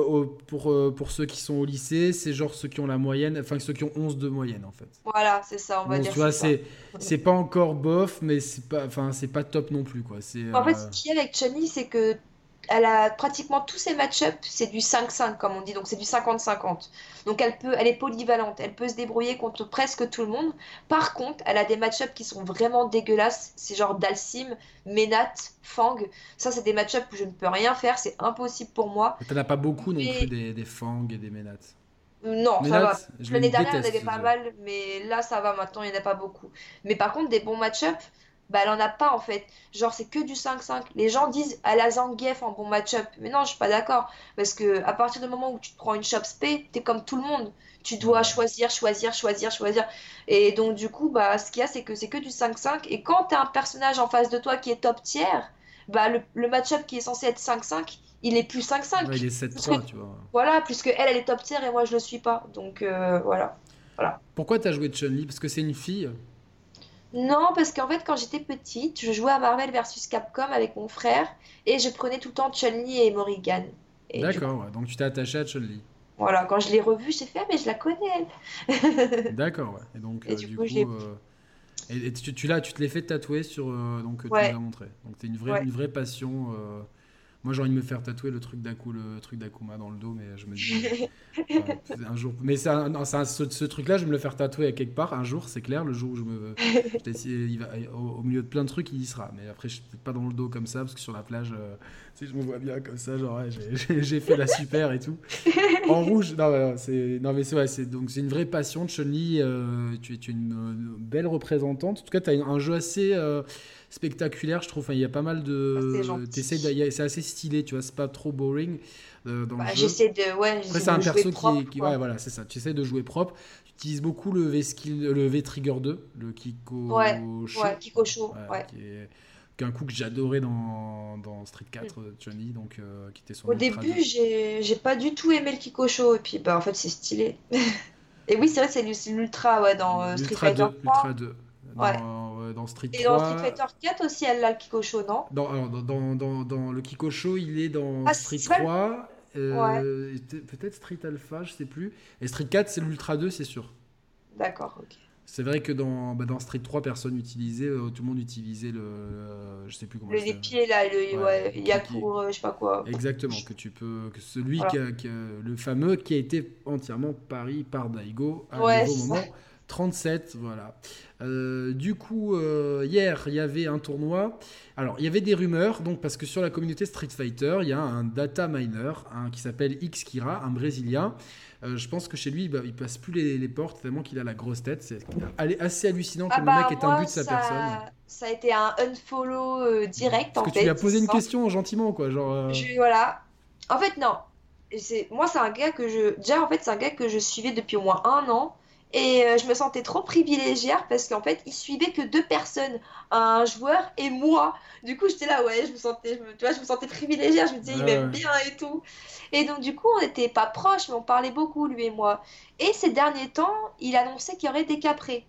pour, euh, pour ceux qui sont au lycée, c'est genre ceux qui ont la moyenne, enfin ceux qui ont 11 de moyenne, en fait. Voilà, c'est ça, on va dire. Tu vois, c'est c'est pas encore bof, mais c'est pas, enfin, c'est pas top non plus, quoi. En fait, ce qui est avec Chun-Li, c'est que elle a pratiquement tous ses match-up, c'est du 5-5 comme on dit, donc c'est du 50-50. Donc elle peut, elle est polyvalente, elle peut se débrouiller contre presque tout le monde. Par contre, elle a des match-up qui sont vraiment dégueulasses, c'est genre Dalsim, Menat, Fang. Ça, c'est des match-up où je ne peux rien faire, c'est impossible pour moi. T'en as pas beaucoup non plus des, des Fang et des Menat. Non, ça va. L'année dernière, il y avait pas mal, mais là, ça va maintenant, il n'y en a pas beaucoup. Mais par contre, des bons match-up, bah, elle en a pas en fait. Genre, c'est que du 5-5. Les gens disent elle a Zangief en bon match-up. Mais non, je suis pas d'accord. Parce que à partir du moment où tu te prends une shop spé, t'es comme tout le monde. Tu dois choisir, choisir, choisir, choisir. Et donc, du coup, bah, ce qu'il y a, c'est que c'est que du 5-5. Et quand t'as un personnage en face de toi qui est top tiers, bah, le, le match-up qui est censé être 5-5, il est plus 5-5. il est 7-3, tu vois. Voilà, puisque elle, elle est top tier et moi, je le suis pas. Donc, euh, voilà. voilà. Pourquoi t'as joué Chun-Li? Parce que c'est une fille non, parce qu'en fait, quand j'étais petite, je jouais à Marvel vs Capcom avec mon frère et je prenais tout le temps Chun-Li et Morrigan. D'accord, donc tu t'es attaché à Chun-Li. Voilà, quand je l'ai revue, j'ai fait, ah, mais je la connais, elle. D'accord, ouais. Et donc, euh, du, coup, euh, et, tu, tu, tu te l'es fait tatouer sur. Euh, donc, tu ouais. montré. Donc, c'est une vraie, une vraie passion. Moi, j'ai envie de me faire tatouer le truc d'Aku, le truc d'Akuma dans le dos, mais je me dis un jour. Mais ça, ce, truc-là, je vais me le faire tatouer à quelque part un jour, c'est clair. Le jour où je me, il va, au, milieu de plein de trucs, il y sera. Mais après, je suis pas dans le dos comme ça, parce que sur la plage, euh, je me vois bien comme ça, genre j'ai fait la super et tout. En rouge, non, c'est non mais c'est ouais, c'est donc c'est une vraie passion de chun euh, tu, es, tu es une, belle représentante. En tout cas, tu as un jeu assez euh, spectaculaire, je trouve. il y a pas mal de. C'est assez stylé, tu vois, c'est pas trop boring. Euh, bah, j'essaie de. Ouais, Après, c'est un perso qui, qui ouais, voilà, c'est ça. Tu essaies de jouer propre. Tu utilises beaucoup le V-Skill, le V-Trigger 2, le Kiko ouais, Ouais, Kiko Show, ouais. Qui est, un coup que j'adorais dans, dans, Street 4 mm. Johnny donc euh, qui était son au début j'ai pas du tout aimé le Kiko Show et puis bah en fait c'est stylé et oui c'est vrai c'est l'ultra ouais dans euh, Street Fighter 3 l'ultra 2 dans, ouais. dans Street 3. Et dans Street Fighter 4 aussi, elle a le Kikosho, non? Dans, alors, dans, dans, dans, le Kikosho, il est dans ah, Street 3. Euh, Peut-être Street Alpha, je sais plus. Et Street 4, c'est l'Ultra 2, c'est sûr. D'accord, ok. C'est vrai que dans, bah, dans Street 3, personne n'utilisait, euh, tout le monde utilisait le. Euh, je sais plus comment Le les pieds là, le ouais, Yakur, euh, je sais pas quoi. Exactement, que tu peux. Que celui qui, a, qui le fameux qui a été entièrement pari par Daigo à un nouveau moment. 37, voilà. Euh, du coup, euh, hier, il y avait un tournoi. Alors, il y avait des rumeurs, donc parce que sur la communauté Street Fighter, il y a un data miner qui s'appelle Xkira, un Brésilien. Euh, je pense que chez lui, bah, il passe plus les, portes tellement qu'il a la grosse tête. C'est assez hallucinant que ah le mec ait un but de sa personne. Ça a été un unfollow direct parce que tu lui as posé une question gentiment, quoi. Genre, voilà. En fait, non. Moi, c'est un gars que je. Déjà, en fait, c'est un gars que je suivais depuis au moins un an. Et euh, je me sentais trop privilégiée parce qu'en fait, il suivait que deux personnes, un joueur et moi. Du coup, j'étais là, ouais, je me sentais, je tu vois, je me sentais privilégiée. Je me disais, il m'aime bien et tout. Et donc, du coup, on n'était pas proches, mais on parlait beaucoup, lui et moi. Et ces derniers temps, il annonçait qu'il y aurait des caprés.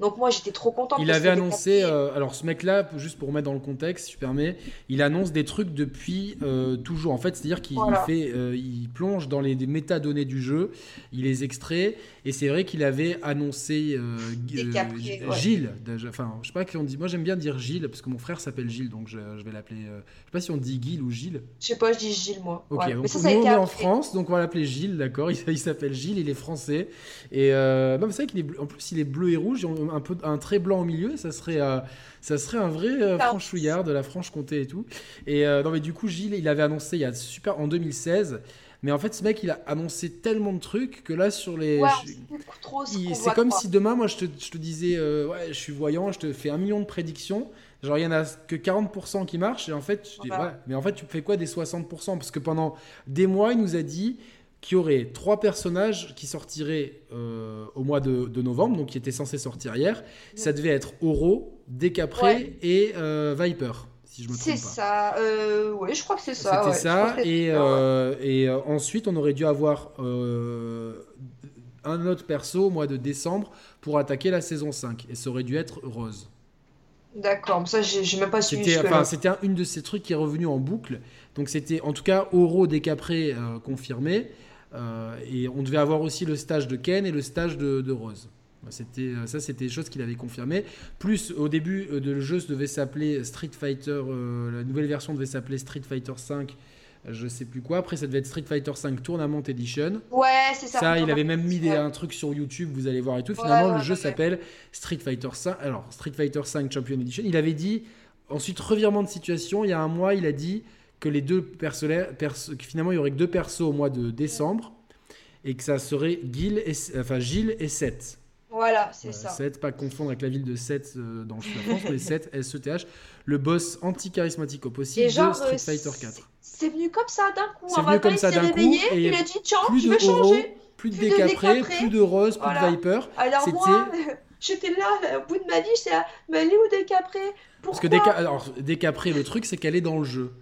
Donc moi j'étais trop content. Il avait annoncé, euh, alors ce mec-là, juste pour remettre dans le contexte, si tu permets, il annonce des trucs depuis euh, toujours. En fait, c'est-à-dire qu'il fait, euh, il plonge dans les, métadonnées du jeu, il les extrait, et c'est vrai qu'il avait annoncé Gilles. Enfin, je sais pas qui on dit. Moi j'aime bien dire Gilles parce que mon frère s'appelle Gilles, donc je, vais l'appeler. je sais pas si on dit Gilles ou Gilles. Je sais pas, je dis Gilles moi. Ok, donc Mais ça, nous on est en France, donc on va l'appeler Gilles, d'accord. Il, s'appelle Gilles, il est français, et bah, c'est vrai qu'il est, en plus il est bleu et rouge un peu un trait blanc au milieu, ça serait, euh, ça serait un vrai euh, franchouillard de la Franche-Comté et tout. Et euh, non mais du coup Gilles, il avait annoncé il y a super en 2016. Mais en fait, ce mec, il a annoncé tellement de trucs que là, sur les. c'est comme si demain, moi, je te, je te disais, ouais, je suis voyant, je te fais un million de prédictions. Genre, il y en a que 40% qui marchent. Et en fait, je dis, ouais, mais en fait, tu fais quoi des 60% Parce que pendant des mois, il nous a dit, qui aurait trois personnages qui sortiraient euh, au mois de, novembre, donc qui étaient censés sortir hier. Ça devait être Oro, Décapré et euh, Viper, si je me trompe pas. C'est ça, euh, oui, je crois que c'est ça. C'était ça, et, et ensuite on aurait dû avoir un autre perso au mois de décembre pour attaquer la saison 5, et ça aurait dû être Rose. D'accord, ça j'ai même pas suivi. C'était une de ces trucs qui est revenu en boucle. Donc c'était en tout cas Oro Décapré confirmé. Euh, et on devait avoir aussi le stage de Ken et le stage de, Rose. C'était euh, ça, c'était des choses qu'il avait confirmées. Plus au début euh, de le jeu, devait s'appeler Street Fighter. la nouvelle version devait s'appeler Street Fighter 5 je sais plus quoi. Après, ça devait être Street Fighter 5 Tournament Edition. Ouais, c'est ça. Ça, il avait même mis des, un truc sur YouTube, vous allez voir et tout. Finalement, le jeu s'appelle Street Fighter 5. Alors, Street Fighter 5 Champion Edition. Il avait dit, ensuite, revirement de situation, il y a un mois, il a dit que les deux personnages, finalement il y aurait que deux persos au mois de décembre et que ça serait Gilles et, enfin, Gilles et Seth. Voilà, c'est ça. Seth, pas confondre avec la ville de Seth euh, dans le sud de France, mais Seth, S-E-T-H, le boss anti-charismatique au possible de Street euh, Fighter 4. C'est venu comme ça d'un coup. C'est venu comme ça d'un coup. Et il a dit tiens, je vais changer. Plus de décapré, plus de rose, plus de viper. Alors moi, j'étais là, au bout de ma vie, c'est mais elle est où décapré Parce que décapré, le truc, c'est qu'elle est dans le jeu.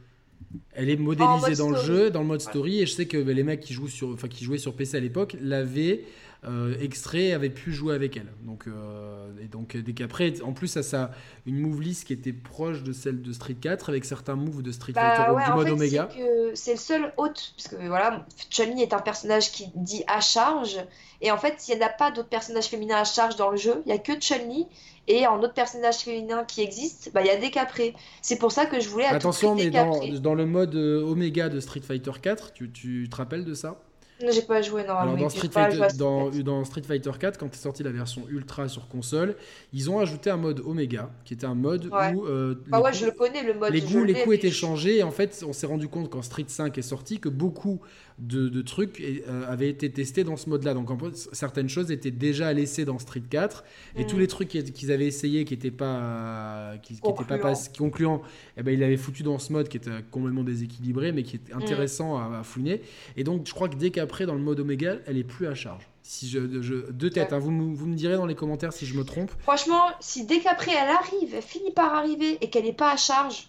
Elle est modélisée dans le jeu, dans le mode story, et je sais que les mecs qui, jouent sur, enfin, qui jouaient sur PC à l'époque l'avaient euh, extrait avaient pu jouer avec elle. Donc, euh, et donc dès qu'après, en plus, ça, ça une move list qui était proche de celle de Street 4 avec certains moves de Street bah Fighter du mode Omega. C'est le seul hôte, parce que voilà, chun est un personnage qui dit à charge, et en fait, il n'y a pas d'autres personnages féminins à charge dans le jeu, il n'y a que Chun-Li, et en autre personnage féminin qui existe, bah, il y a Décapré. C'est pour ça que je voulais Attention, mais dans, dans, le mode euh, Omega de Street Fighter 4, tu, tu te rappelles de ça? J'ai pas joué normalement. dans, Street Fighter, dans, Street Fighter 4, quand est sorti la version Ultra sur console, ils ont ajouté un mode Omega, qui était un mode où. Euh, bah ouais, je le connais, le mode. Les goûts, les coups étaient changés, et en fait, on s'est rendu compte quand Street 5 est sorti que beaucoup de, trucs euh, avaient été testés dans ce mode-là. Donc, en fait, certaines choses étaient déjà laissées dans Street 4, et mm. tous les trucs qu'ils avaient essayé qui n'étaient pas, qui, qui pas, pas concluants, eh ben, ils l'avaient foutu dans ce mode qui était complètement déséquilibré, mais qui était mm. intéressant à, à fouiner. Et donc, je crois que dès qu'à après, dans le mode Omega, elle est plus à charge. Si je, je deux têtes, hein. vous, vous, me direz dans les commentaires si je me trompe. Franchement, si dès qu'après elle arrive, elle finit par arriver et qu'elle n'est pas à charge.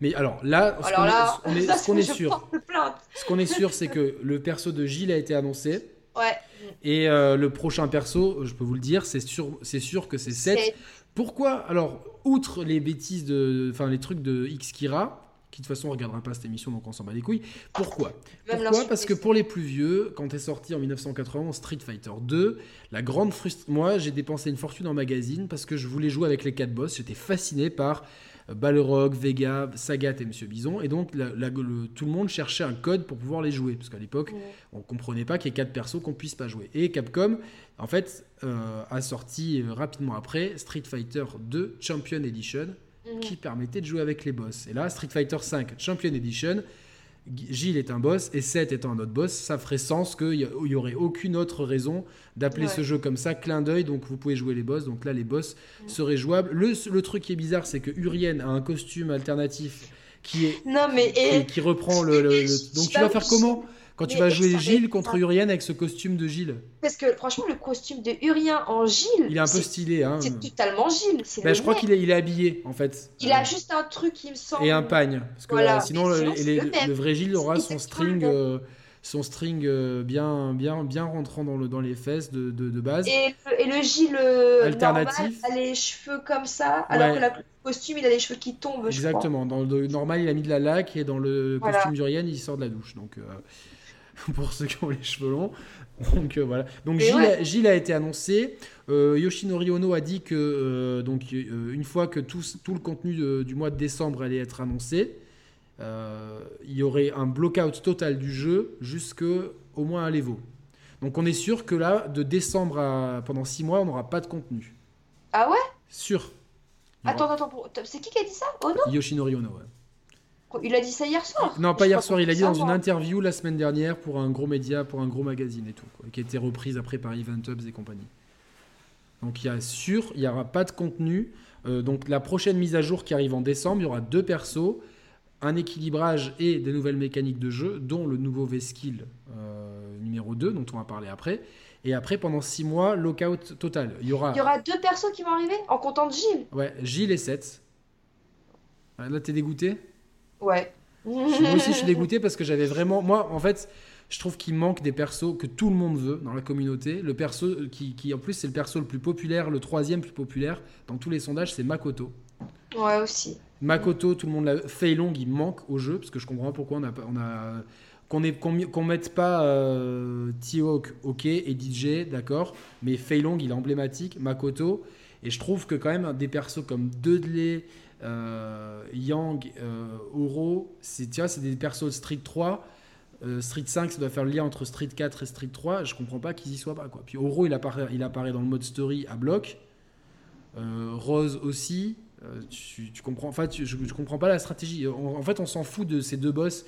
Mais alors là, ce qu'on est, sûr, ce qu'on est sûr, c'est que le perso de Gilles a été annoncé. Ouais. Et euh, le prochain perso, je peux vous le dire, c'est sûr, c'est sûr que c'est 7. Pourquoi Alors, outre les bêtises de, enfin les trucs de X Kira, qui de toute façon ne regardera pas cette émission, donc on s'en bat les couilles. Pourquoi? Pourquoi? Parce que pour les plus vieux, quand est sorti en 1991 Street Fighter 2, la grande frustration. Moi, j'ai dépensé une fortune en magazine parce que je voulais jouer avec les quatre boss. J'étais fasciné par Balrog, Vega, Sagat et Monsieur Bison. Et donc, tout le monde cherchait un code pour pouvoir les jouer. Parce qu'à l'époque, on ne comprenait pas qu'il y ait quatre persos qu'on puisse pas jouer. Et Capcom, en fait, euh, a sorti rapidement après Street Fighter 2 Champion Edition Mhm. qui permettait de jouer avec les boss. Et là, Street Fighter V Champion Edition, Gilles est un boss et Seth étant un autre boss, ça ferait sens qu'il n'y aurait aucune autre raison d'appeler ce jeu comme ça, clin d'œil, donc vous pouvez jouer les boss, donc là les boss mhm. seraient jouables. Le, le, truc qui est bizarre, c'est que Urien a un costume alternatif qui est non mais et... qui, reprend le, donc tu vas faire comment? Quand tu vas jouer Gilles contre Urien avec ce costume de Gilles. Parce que franchement, le costume de Urien en Gilles. Il est un peu stylé. Hein. C'est totalement Gilles. Bah, je crois qu'il est, il est, habillé en fait. Il a juste un truc, il me semble. Et un pagne. Parce que sinon, le, vrai Gilles aura son string. Euh, son string euh, bien, bien, bien rentrant dans, le, dans les fesses de, de, base. Et le, et le Gilles alternatif a les cheveux comme ça, alors que le costume, il a les cheveux qui tombent. Exactement. Dans le normal, il a mis de la laque et dans le costume d'Uriane, il sort de la douche. Donc, pour ceux qui ont les cheveux longs. Donc voilà. Donc Gilles, a été annoncé. Yoshinori Ono a dit que donc une fois que tout, tout le contenu du mois de décembre allait être annoncé, euh, il y aurait un blockout total du jeu jusque au moins à l'Evo. Donc on est sûr que là, de décembre à pendant 6 mois, on n'aura pas de contenu. Ah ouais? Sûr. Attends, attends, c'est qui qui a dit ça? Ono? Yoshinori Ono, Il a dit ça hier soir Non, pas hier soir, il a dit dans une interview la semaine dernière pour un gros média, pour un gros magazine et tout, qui a été reprise après par Event Hubs et compagnie. Donc il y a sûr, il n'y aura pas de contenu. Euh, donc la prochaine mise à jour qui arrive en décembre, il y aura deux persos un équilibrage et des nouvelles mécaniques de jeu, dont le nouveau V-Skill euh, numéro 2, dont on va parler après. Et après, pendant 6 mois, lockout total. Il y aura, Il y aura deux persos qui vont arriver en comptant de Gilles. Ouais, Gilles et Seth. Là, t'es dégoûté? Ouais. Moi aussi, je suis dégoûté parce que j'avais vraiment. Moi, en fait, je trouve qu'il manque des persos que tout le monde veut dans la communauté. Le perso qui, qui en plus, c'est le perso le plus populaire, le troisième plus populaire dans tous les sondages, c'est Makoto. Ouais, aussi. Makoto, tout le monde l'a. Fei Long, il manque au jeu, parce que je comprends pourquoi on a, on a qu'on qu'on mette pas euh, T-Hawk, ok, et DJ, d'accord, mais Fei Long, il est emblématique, Makoto, et je trouve que quand même des persos comme Dudley, euh, Yang, euh, Oro, c'est des persos Street 3. Euh, Street 5, ça doit faire le lien entre Street 4 et Street 3. Je comprends pas qu'ils y soient pas. Quoi. Puis Oro, il apparaît, dans le mode story à bloc. Rose aussi. Euh, tu, comprends, enfin, je, ne comprends pas la stratégie. En, fait, on s'en fout de ces deux boss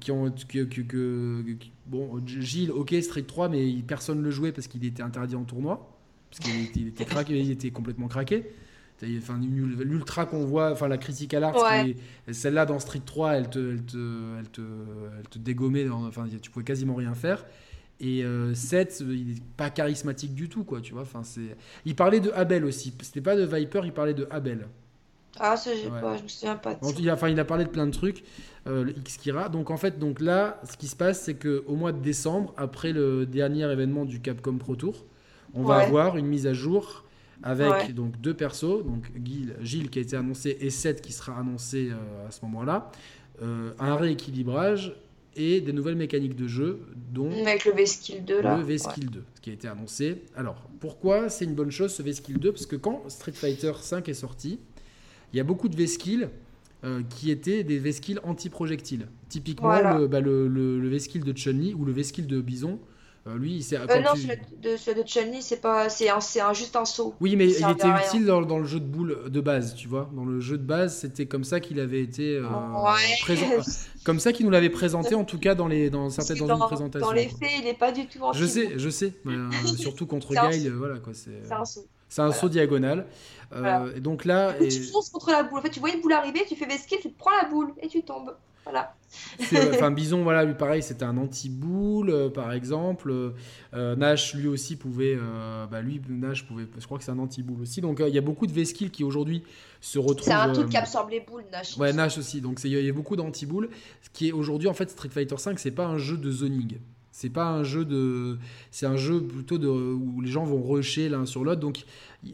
qui ont que, bon Gilles ok Street 3 mais personne le jouait parce qu'il était interdit en tournoi parce qu'il était, il était complètement craqué enfin l'ultra qu'on voit enfin la critique à l'art celle-là dans Street 3 elle te elle te elle te, elle te dégommait enfin tu pouvais quasiment rien faire. Et 7 euh, il est pas charismatique du tout quoi tu vois enfin c'est il parlait de Abel aussi. C'était pas de Viper il parlait de Abel. Ah, ça, j'ai pas, je me souviens pas. il, a, enfin, il a parlé de plein de trucs, euh, le X-Kira. Donc, en fait, donc là, ce qui se passe, c'est qu'au mois de décembre, après le dernier événement du Capcom Pro Tour, on va avoir une mise à jour avec donc deux persos, donc Gilles, Gilles qui a été annoncé et Seth qui sera annoncé euh, à ce moment-là, euh, un rééquilibrage et des nouvelles mécaniques de jeu, dont avec le V-Skill 2 là. Le V-Skill 2, qui a été annoncé. Alors, pourquoi c'est une bonne chose ce V-Skill 2 Parce que quand Street Fighter 5 est sorti, il y a beaucoup de V-skills euh, qui étaient des V-skills anti-projectiles. Typiquement, le, bah, le, le, V-skill de Chun-Li ou le V-skill de Bison. Euh, lui, c'est. Euh, non, celui de, de Chun-Li, c'est pas, c'est un, un, juste un saut. Oui, mais il, était utile dans, dans, le jeu de boules de base, tu vois. Dans le jeu de base, c'était comme ça qu'il avait été euh, présent, comme ça qu'il nous l'avait présenté, en tout cas dans les, dans certaines dans, une présentation. Dans les faits, il n'est pas du tout. Je sais, je sais. surtout contre Guile, voilà quoi. C'est un saut. C'est un saut diagonal. Euh, et donc là. Et... Tu fonces contre la boule. En fait, tu vois une boule arriver, tu fais vesquille, tu te prends la boule et tu tombes. Voilà. Enfin, Bison, voilà, lui pareil, c'était un anti-boule, euh, par exemple. Euh, Nash, lui aussi, pouvait. bah, lui, Nash pouvait. Je crois que c'est un anti-boule aussi. Donc, il y a beaucoup de vesquilles qui aujourd'hui se retrouvent. C'est un truc qui absorbe les boules, Nash. Ouais, Nash aussi. Donc, il y a beaucoup d'anti-boules. Ce qui est aujourd'hui, en fait, Street Fighter V, c'est pas un jeu de zoning. C'est pas un jeu de, c'est un jeu plutôt de où les gens vont rusher l'un sur l'autre. Donc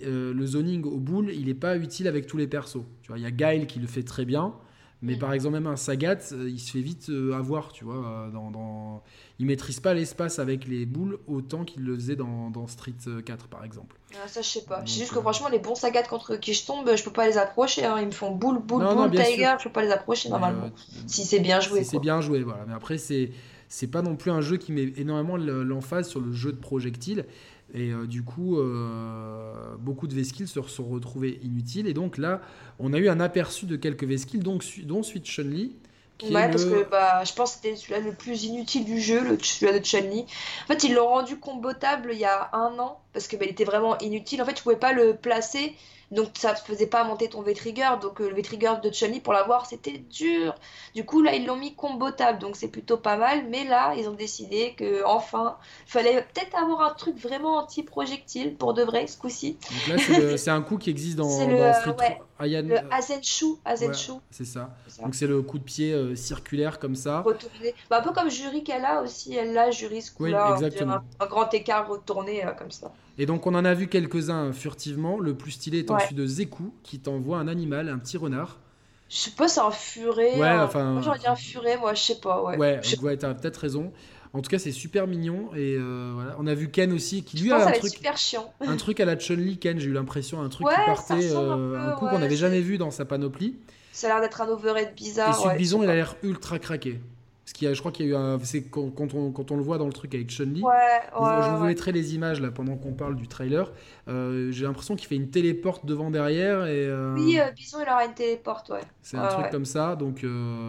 euh, le zoning au boule, il n'est pas utile avec tous les persos. Tu vois, il y a Guile qui le fait très bien, mais par exemple même un Sagat, euh, il se fait vite euh, avoir. Tu vois, dans, dans... il maîtrise pas l'espace avec les boules autant qu'il le faisait dans, dans, Street 4 par exemple. Ah, ça je sais pas. C'est juste que franchement les bons Sagat contre qui je tombe, je peux pas les approcher. Hein. Ils me font boule, boule, boule, Tiger, je peux pas les approcher normalement. si c'est bien joué. Si c'est bien joué, voilà. Mais après c'est c'est pas non plus un jeu qui met énormément l'emphase sur le jeu de projectiles. Et euh, du coup, euh, beaucoup de V-skills se sont retrouvés inutiles. Et donc là, on a eu un aperçu de quelques V-skills, dont, dont celui de Chun-Li. Ouais, parce que bah, je pense que c'était celui-là le plus inutile du jeu, le, celui-là de Chun-Li. En fait, ils l'ont rendu combotable il y a un an, parce que bah, il était vraiment inutile. En fait, tu pouvais pas le placer donc ça ne faisait pas monter ton V-Trigger. Donc euh, le V-Trigger de chun pour l'avoir, c'était dur. Du coup, là, ils l'ont mis combotable. Donc c'est plutôt pas mal. Mais là, ils ont décidé que enfin, il fallait peut-être avoir un truc vraiment anti-projectile pour de vrai ce coup-ci. Là, c'est un coup qui existe dans, dans Street ouais, Le Azenshu. c'est ça. Donc c'est le coup de pied euh, circulaire comme ça. Bah, un peu comme Jury qu'elle a aussi. Elle a Jury ce coup-là. Oui, exactement. Un, grand écart retourné euh, comme ça. Et donc on en a vu quelques-uns furtivement. Le plus stylé étant celui de Zeku qui t'envoie un animal, un petit renard. Je sais pas, c'est un furet. Ouais, enfin. Moi j'aurais dit un furet, moi je sais pas. Ouais, ouais, ouais t'as peut-être raison. En tout cas, c'est super mignon et euh, voilà. On a vu Ken aussi qui lui a un truc, super chiant. un truc à la Chun Li. Ken, j'ai eu l'impression un truc qui partait, euh, un, coup qu'on n'avait jamais vu dans sa panoplie. Ça a l'air d'être un overhead bizarre. Et celui Bison, il a l'air ultra craqué. Parce qu'il y a, je crois qu'il y a eu un. C'est quand, on, quand on le voit dans le truc avec Chun-Li. je vous mettrai les images là pendant qu'on parle du trailer. Euh, j'ai l'impression qu'il fait une téléporte devant derrière. Et, euh, Oui, euh, Bison il aura une téléporte, ouais. C'est un truc comme ça, donc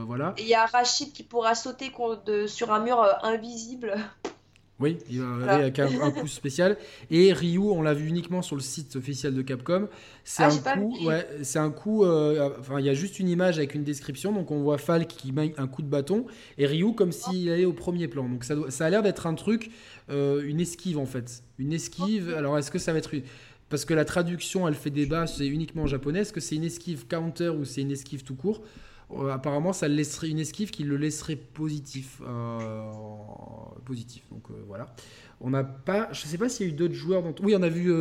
voilà. Et il y a Rachid qui pourra sauter sur un mur invisible. Oui, il va avec un, coup spécial. Et Ryu, on l'a vu uniquement sur le site officiel de Capcom. C'est ah, un, coup, ouais, c'est un coup. Euh, enfin, il y a juste une image avec une description. Donc, on voit Falk qui met un coup de bâton et Ryu comme s'il allait au premier plan. Donc, ça, ça a l'air d'être un truc, euh, une esquive en fait. Une esquive. Alors, est-ce que ça va être parce que la traduction, elle fait débat, c'est uniquement en japonais. Est-ce que c'est une esquive counter ou c'est une esquive tout court? Euh, apparemment, ça laisserait une esquive qui le laisserait positif. Euh, positif. Donc euh, voilà. On n'a pas. Je sais pas s'il y a eu d'autres joueurs. Dans... Oui, on a vu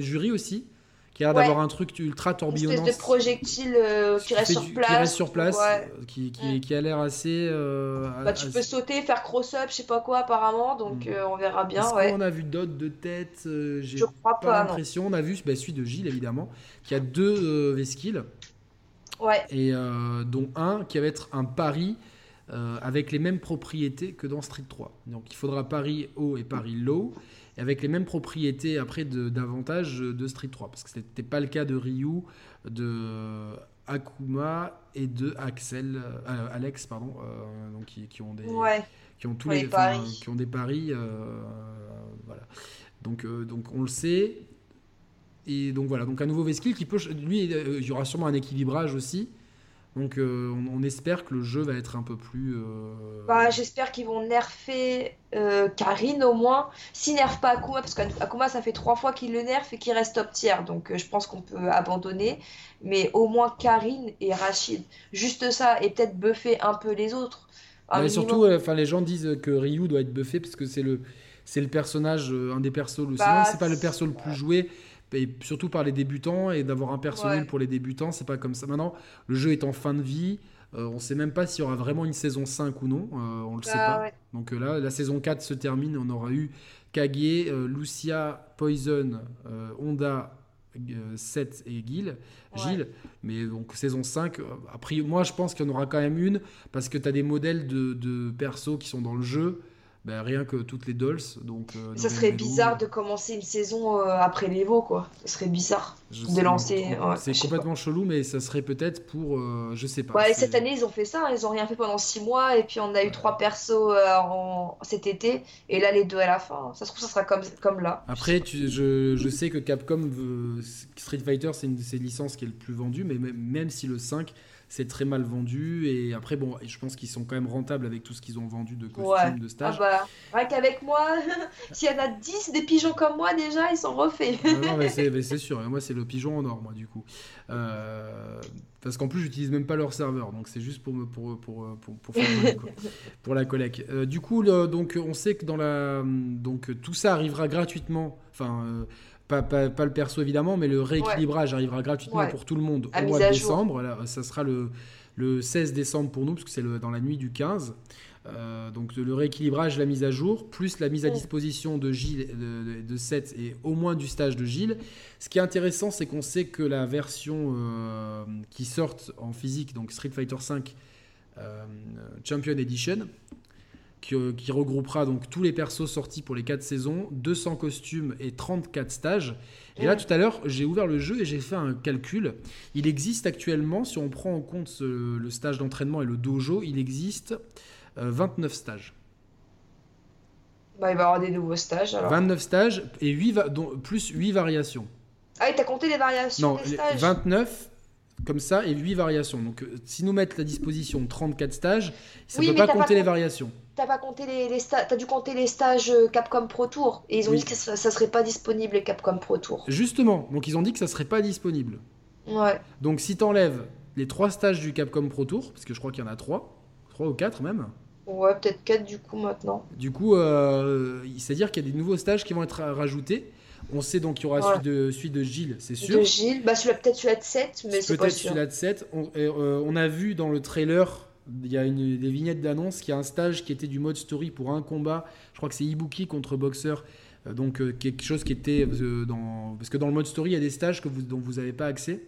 Jury aussi. Qui a l'air d'avoir un truc ultra tourbillonnant. Une espèce de projectile qui, reste sur place. Qui reste sur place. Qui, qui, qui, a l'air assez. Bah, tu peux sauter, faire cross-up, je sais pas quoi apparemment. Donc mm. on verra bien. Qu'on a vu d'autres de tête J'ai pas, pas l'impression. On a vu bah, celui de Gilles évidemment. Qui a deux Vesquilles. Et euh, dont un qui va être un pari euh, avec les mêmes propriétés que dans Street 3. Donc il faudra pari haut et pari low, et avec les mêmes propriétés après d'avantages de, Street 3. Parce que ce n'était pas le cas de Ryu, de Akuma et de Axel, euh, Alex, pardon, donc qui, ont des. Qui ont tous les, paris. qui ont des paris, voilà. Donc, donc on le sait, et donc voilà, donc un nouveau Vesquille qui peut. Lui, euh, il y aura sûrement un équilibrage aussi. Donc euh, on, espère que le jeu va être un peu plus. Euh, bah, J'espère qu'ils vont nerfer Karine au moins. S'ils nerfent pas Akuma, parce qu'Akuma ça fait trois fois qu'il le nerf et qu'il reste top tier, donc je pense qu'on peut abandonner. Mais au moins Karine et Rachid. Juste ça, et peut-être buffer un peu les autres. Mais surtout, enfin les gens disent que Ryu doit être buffé parce que c'est le, c'est le personnage, un des persos. Le... Bah, c'est pas le perso le plus joué et surtout par les débutants et d'avoir un personnel pour les débutants, c'est pas comme ça. Maintenant, le jeu est en fin de vie. Euh, on sait même pas s'il y aura vraiment une saison 5 ou non. Euh, on le sait bah pas. Donc euh, là, la saison 4 se termine. On aura eu Kage, Lucia, Poison, Honda, Seth et Gilles. Gilles. Mais donc saison 5, après, moi je pense qu'il y en aura quand même une parce que tu as des modèles de, de persos qui sont dans le jeu. Bah, rien que toutes les dolls. Donc, euh, ça serait bizarre de commencer une saison euh, après l'Evo, quoi. Ce serait bizarre de lancer. c'est complètement chelou, mais ça serait peut-être pour. Euh, je sais pas. Ouais, cette année, ils ont fait ça. Hein. Ils ont rien fait pendant 6 mois, et puis on a eu trois persos en... cet été, et là, les deux à la fin. Ça se trouve, ça sera comme, comme là. Après, tu, je, je, sais que Capcom veut... Street Fighter, c'est une de ses licences qui est le plus vendue, mais même si le 5 c'est très mal vendu. Et après, bon, je pense qu'ils sont quand même rentables avec tout ce qu'ils ont vendu de costumes, de stage. Ah bah, qu'avec moi, s'il y en a 10 des pigeons comme moi, déjà, ils sont refaits. Ah non, mais c'est sûr. Moi, c'est le pigeon en or, moi, du coup. Euh, parce qu'en plus, j'utilise même pas leur serveur. Donc, c'est juste pour, me, pour, pour, pour, pour, faire pour la collecte. Euh, du coup, donc, on sait que dans la. Donc, tout ça arrivera gratuitement. Enfin. Euh, pas, le perso évidemment, mais le rééquilibrage arrivera gratuitement pour tout le monde au mois de décembre. ça sera le, le, 16 décembre pour nous, parce que c'est dans la nuit du 15. Euh, donc le rééquilibrage, la mise à jour, plus la mise à disposition de Gilles, de, de, Seth et au moins du stage de Gilles. Ce qui est intéressant, c'est qu'on sait que la version euh, qui sort en physique, donc Street Fighter V euh, Champion Edition, euh, qui, regroupera donc tous les persos sortis pour les 4 saisons, 200 costumes et 34 stages. Et là, tout à l'heure, j'ai ouvert le jeu et j'ai fait un calcul. Il existe actuellement, si on prend en compte le stage d'entraînement et le dojo, il existe 29 euh, stages. Bah, il va y avoir des nouveaux stages alors. 29 stages et 8 plus 8 variations. Ah, et t'as compté les variations Non, 29 comme ça et 8 variations. Donc euh, si nous mettons à disposition 34 stages, ça ne peut pas compter les variations. T'as pas compté les, les T'as dû compter les stages euh, Capcom Pro Tour et ils ont dit que ça, ça, serait pas disponible les Capcom Pro Tour. Justement, donc ils ont dit que ça serait pas disponible. Ouais. Donc si t'enlèves les 3 stages du Capcom Pro Tour, parce que je crois qu'il y en a 3, 3 ou 4 même. Ouais, peut-être 4 du coup maintenant. Du coup, euh, c'est-à-dire qu'il y a des nouveaux stages qui vont être rajoutés. On sait donc qu'il y aura celui, de, celui de Gilles, c'est sûr. De Gilles, bah, peut-être celui-là de 7, mais c'est pas sûr. Peut-être celui-là de 7. On, euh, on, a vu dans le trailer, il y a une, des vignettes d'annonce, qu'il y a un stage qui était du mode story pour un combat. Je crois que c'est Ibuki contre Boxer. Euh, donc euh, quelque chose qui était dans... Parce que dans le mode story, il y a des stages que vous, dont vous n'avez pas accès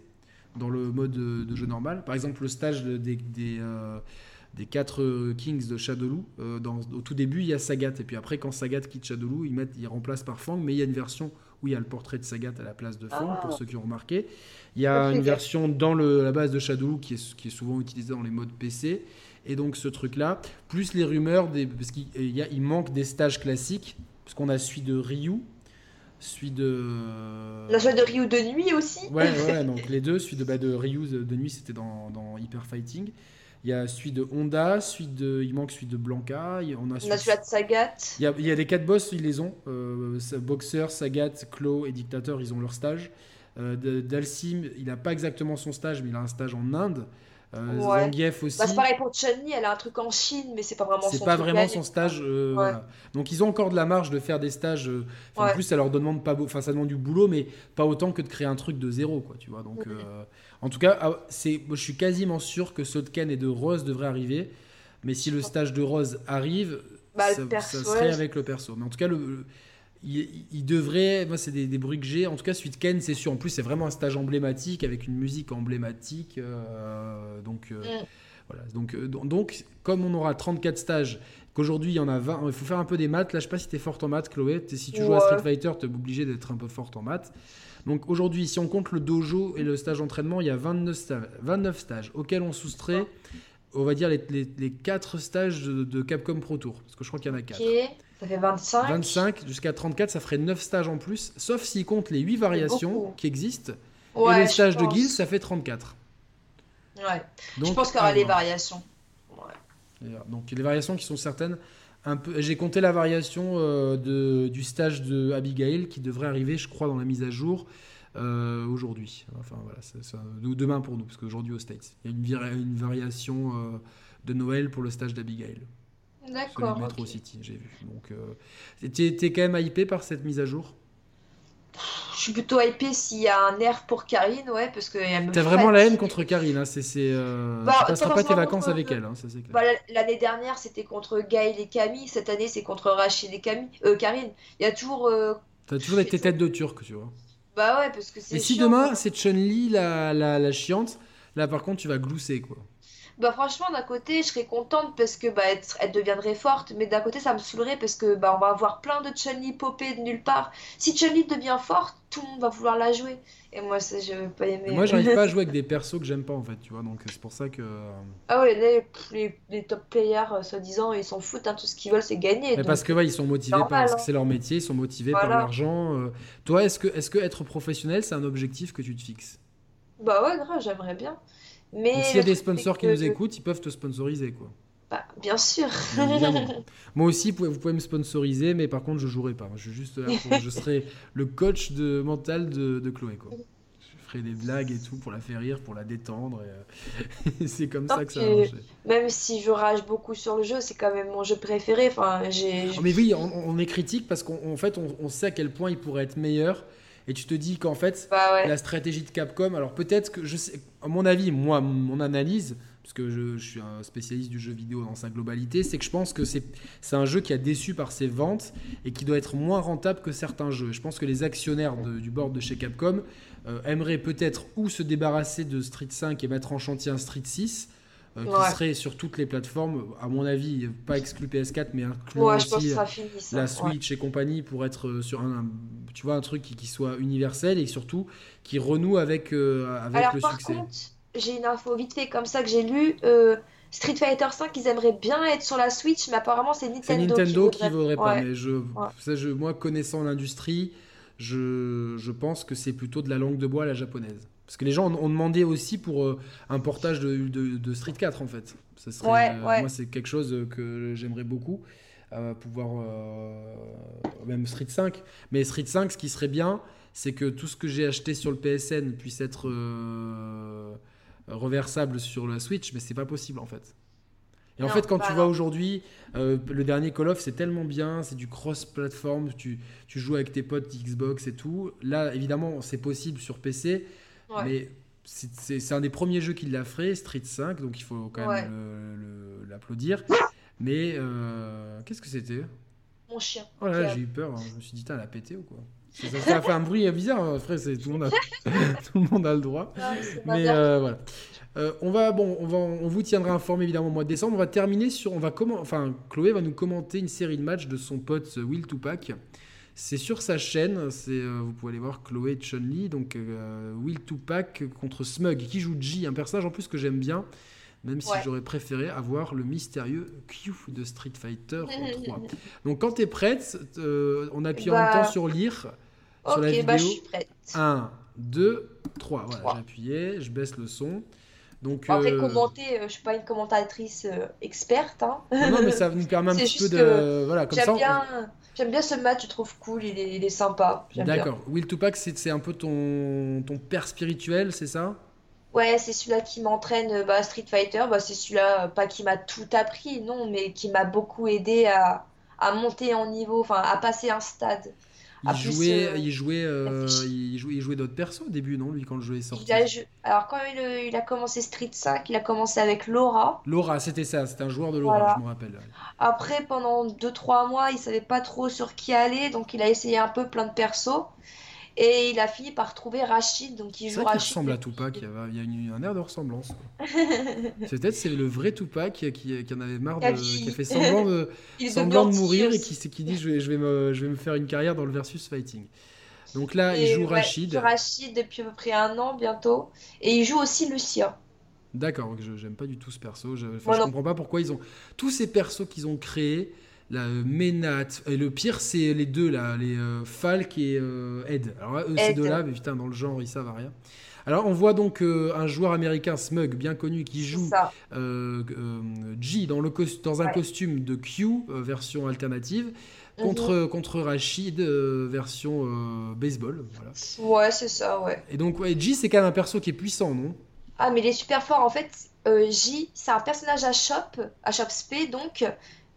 dans le mode de, jeu normal. Par exemple, le stage des... des quatre Kings de Shadowloo. au tout début, il y a Sagat. Et puis après, quand Sagat quitte Shadowloo, ils, mettent, ils remplacent par Fang. Mais il y a une version où il y a le portrait de Sagat à la place de Fang, pour ah. ceux qui ont remarqué. Il y a une version dans le, la base de Shadow qui est, qui est souvent utilisée dans les modes PC. Et donc ce truc-là, plus les rumeurs, des, parce qu'il y a, il manque des stages classiques, parce qu'on a celui de Ryu, celui de... La celui de Ryu de nuit aussi Ouais, ouais, donc les deux, celui de, bah, de Ryu de nuit, c'était dans, dans Hyper Fighting. Il y a celui de Honda, celui de, il manque celui de Blanca. On a, celui, de Sagat. Il y, a, il y a des quatre boss, ils les ont. Euh, Boxer, Sagat, Claw et Dictateur, ils ont leur stage. Euh, Dalsim, il n'a pas exactement son stage, mais il a un stage en Inde. Euh, Zangief aussi. Bah, c'est pareil pour chun elle a un truc en Chine, mais c'est pas vraiment son C'est pas vraiment son stage. Euh, Donc ils ont encore de la marge de faire des stages. Euh, en plus, ça leur demande pas, enfin ça demande du boulot, mais pas autant que de créer un truc de zéro, quoi. Tu vois. Donc, en tout cas, ah, c'est, je suis quasiment sûr que Sotken et de Rose devraient arriver. Mais si le stage de Rose arrive, bah, ça, serait avec le perso. Mais en tout cas, le il, devrait, moi c'est des, bruits que j'ai, en tout cas de Ken c'est sûr, en plus c'est vraiment un stage emblématique avec une musique emblématique, euh, donc euh, mm. voilà, donc, euh, donc comme on aura 34 stages, qu'aujourd'hui il y en a 20, il faut faire un peu des maths, là je sais pas si tu es forte en maths Chloé, si tu joues à Street Fighter tu es obligé d'être un peu forte en maths, donc aujourd'hui si on compte le dojo et le stage d'entraînement, il y a 29 stages, 29 stages auxquels on soustrait, on va dire les, les, 4 stages de, Capcom Pro Tour, parce que je crois qu'il y en a 4. Ça fait 25. 25 jusqu'à 34, ça ferait 9 stages en plus, sauf s'il compte les 8 variations qui existent. et les stages de guild, ça fait 34. Ouais. je pense qu'il y aura les variations. Donc les variations qui sont certaines. Un peu, j'ai compté la variation euh, de, du stage de Abigail qui devrait arriver, je crois, dans la mise à jour euh, aujourd'hui. Enfin voilà, c'est, demain pour nous, parce qu'aujourd'hui au States, il y a une, une variation euh, de Noël pour le stage d'Abigail. D'accord. Metro City, j'ai vu. Donc, euh, t'es, quand même hypé par cette mise à jour? Je suis plutôt hypé s'il y a un air pour Karine, ouais, parce que T'as vraiment la haine contre Karine, hein, c'est, c'est, euh... bah, passeras pas tes vacances avec elle, hein, ça c'est clair. Bah, l'année dernière c'était contre Gaël et Camille, cette année c'est contre Rachid et Camille, euh, Karine. Il y a toujours. Euh... T'as toujours été tête de turc, tu vois. Bah ouais, parce que c'est. Et si demain c'est Chun-Li la, la, la chiante, là par contre tu vas glousser quoi. Bah franchement, d'un côté, je serais contente parce que bah, elle, deviendrait forte, mais d'un côté, ça me saoulerait parce que bah, on va avoir plein de Chun-Li popper de nulle part. Si Chun-Li devient forte, tout le monde va vouloir la jouer. Et moi, ça, je pas aimer. Moi, j'arrive pas à jouer avec des persos que j'aime pas en fait, tu vois, donc c'est pour ça que. Euh, ah ouais, les, les, top players, euh, soi-disant, ils s'en foutent, hein, tout ce qu'ils veulent, c'est gagner. Mais parce que ouais, ils sont motivés parce que hein. c'est leur métier, ils sont motivés par l'argent. Euh. Toi, est-ce que, est -ce que être professionnel, c'est un objectif que tu te fixes? Bah ouais, grave, j'aimerais bien. Mais s'il y a des sponsors qui nous écoutent, ils peuvent te sponsoriser, quoi. Bah, bien sûr. Moi aussi, vous pouvez, me sponsoriser, mais par contre, je jouerai pas. Je, juste je serai le coach de, mental de, Chloé, quoi. Je ferai des blagues et tout pour la faire rire, pour la détendre. Et, c'est comme ça que ça va marcher. Même si je rage beaucoup sur le jeu, c'est quand même mon jeu préféré. Enfin, j'ai. Oh, mais oui, on, est critique parce qu'en fait, on, on, sait à quel point il pourrait être meilleur et tu te dis qu'en fait, bah la stratégie de Capcom, alors peut-être que je sais, à mon avis, moi, mon analyse, parce que je, suis un spécialiste du jeu vidéo dans sa globalité, c'est que je pense que c'est un jeu qui a déçu par ses ventes et qui doit être moins rentable que certains jeux. Je pense que les actionnaires du board de chez Capcom euh, aimeraient peut-être ou se débarrasser de Street 5 et mettre en chantier un Street 6 euh, qui serait sur toutes les plateformes, à mon avis, pas exclu PS4, mais inclus aussi la Switch et compagnie pour être euh, sur un, tu vois, un truc qui, soit universel et surtout qui renoue avec, euh, avec Alors, le par succès. Contre, j'ai une info vite fait comme ça que j'ai lu. Street Fighter 5, ils aimeraient bien être sur la Switch, mais apparemment c'est Nintendo, Nintendo qui voudrait, pas. Mais je, ça, je, moi, connaissant l'industrie, je, je pense que c'est plutôt de la langue de bois à la japonaise. Parce que les gens ont, demandé aussi pour euh, un portage de, de- de Street 4 en fait. Ça serait, Ouais, euh, ouais. Moi, c'est quelque chose que j'aimerais beaucoup. euh, pouvoir. euh, même Street 5. Mais Street 5, ce qui serait bien, c'est que tout ce que j'ai acheté sur le PSN puisse être euh, reversable sur la Switch, mais c'est pas possible en fait. Et en fait, quand tu vois aujourd'hui, euh, le dernier Call of, c'est tellement bien, c'est du cross-platform, tu, tu joues avec tes potes Xbox et tout. Là, évidemment, c'est possible sur PC, Ouais. mais c'est- un des premiers jeux qui l'a fait, Street 5, donc il faut quand même l'applaudir. Mais euh, qu'est-ce que c'était? Mon chien. Oh là a- j'ai eu peur, hein. je me suis dit, elle a pété ou quoi? Ça, ça a fait un bruit bizarre, hein. Après, tout, le monde a- tout le monde a le droit. Mais euh, voilà. Euh, on va, bon, on va, on vous tiendra informé évidemment au mois de décembre. On va terminer sur, on va comment, enfin, Chloé va nous commenter une série de matchs de son pote Will Tupac. C'est sur sa chaîne. C'est, euh, vous pouvez aller voir Chloé Chun Li, donc euh, Will Tupac contre Smug, qui joue G, un personnage en plus que j'aime bien. Même si j'aurais préféré avoir le mystérieux Q de Street Fighter 3. Donc quand tu es prête, euh, on appuie en même Bah. temps sur lire sur la Ok, bah je vidéo. suis prête. 1, 2, 3. Voilà, Trois. j'ai appuyé, je baisse le son. Donc, Après, euh, commenter, euh, je suis pas une commentatrice euh, experte. Hein. non, non, mais ça nous permet un petit peu de. Voilà, comme ça. On- bien, j'aime bien ce match, je trouve cool, il est, il est sympa. D'accord. Will Tupac, c'est un peu ton, ton père spirituel, c'est ça? Ouais, c'est celui-là qui m'entraîne bah, à Street Fighter. Bah, c'est celui-là, pas qui m'a tout appris, non, mais qui m'a beaucoup aidé à, à monter en niveau, enfin à passer un stade. Il Ah, plus, jouait, euh, il jouait, euh, il jouait, il jouait d'autres persos au début, non Lui, quand le jeu est sorti? Il a jou- Alors, quand il, euh, il a commencé Street 5, il a commencé avec Laura. Laura, c'était ça, c'était un joueur de Laura, Voilà. je me rappelle. Après, pendant 2-3 mois, il savait pas trop sur qui aller, donc il a essayé un peu plein de persos. Et il a fini par trouver Rachid, donc il joue Rachid. ressemble à Tupac, il y a, il y a une- un air de ressemblance. C'est Peut-être c'est le vrai Tupac qui, qui, qui en avait marre, Qui a de, qui a fait semblant de, semblant de mourir et qui, qui dit je vais, je, vais me, je vais me faire une carrière dans le versus fighting. Donc là, il joue ouais, Rachid. il joue Rachid depuis à peu près un an bientôt. Et il joue aussi Lucia. D'accord, j'aime pas du tout ce perso. Je, enfin, Moi je comprends pas pourquoi ils ont tous ces persos qu'ils ont créés. La Ménat, et le pire c'est les deux là, les euh, Falk et euh, Ed. Alors là, eux ces deux-là, mais putain dans le genre ils savent à rien. Alors on voit donc euh, un joueur américain Smug bien connu qui joue euh, G dans, le dans un Ouais. costume de Q version alternative Mhm. contre, contre Rachid version baseball. Voilà. Ouais, c'est ça, ouais. Et donc ouais, G c'est quand même un perso qui est puissant, non? Ah, mais il est super fort. En fait, J, c'est un personnage à Shop, à Shop Spé, donc,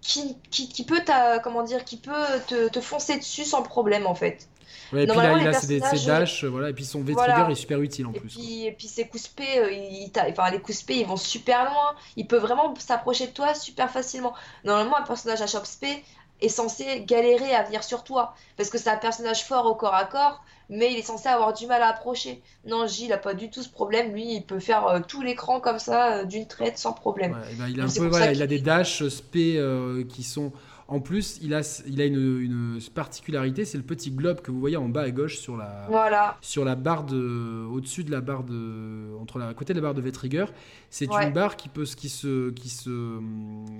qui, qui, qui peut, comment dire, qui peut te, te foncer dessus sans problème, en fait. Ouais, et puis là, il a ses, dash, euh, voilà, et puis son V-Trigger Voilà. est super utile en Et plus. puis, et puis ses coups spé, euh, il enfin, les coups spé, ils vont super loin. Il peut vraiment s'approcher de toi super facilement. Normalement, un personnage à Shop Spé est censé galérer à venir sur toi. Parce que c'est un personnage fort au corps à corps, mais il est censé avoir du mal à approcher. Non, J, il a pas du tout ce problème. Lui, il peut faire euh, tout l'écran comme ça, euh, d'une traite, sans problème. Ouais, et ben, il a un peu, voilà, il des dash euh, spé euh, qui sont. En plus, il a, il a une, une particularité, c'est le petit globe que vous voyez en bas à gauche sur la, Voilà. sur la barre de, au-dessus de la barre de, entre la à côté de la barre de V-Trigger. C'est Ouais. une barre qui peut, qui se, qui se,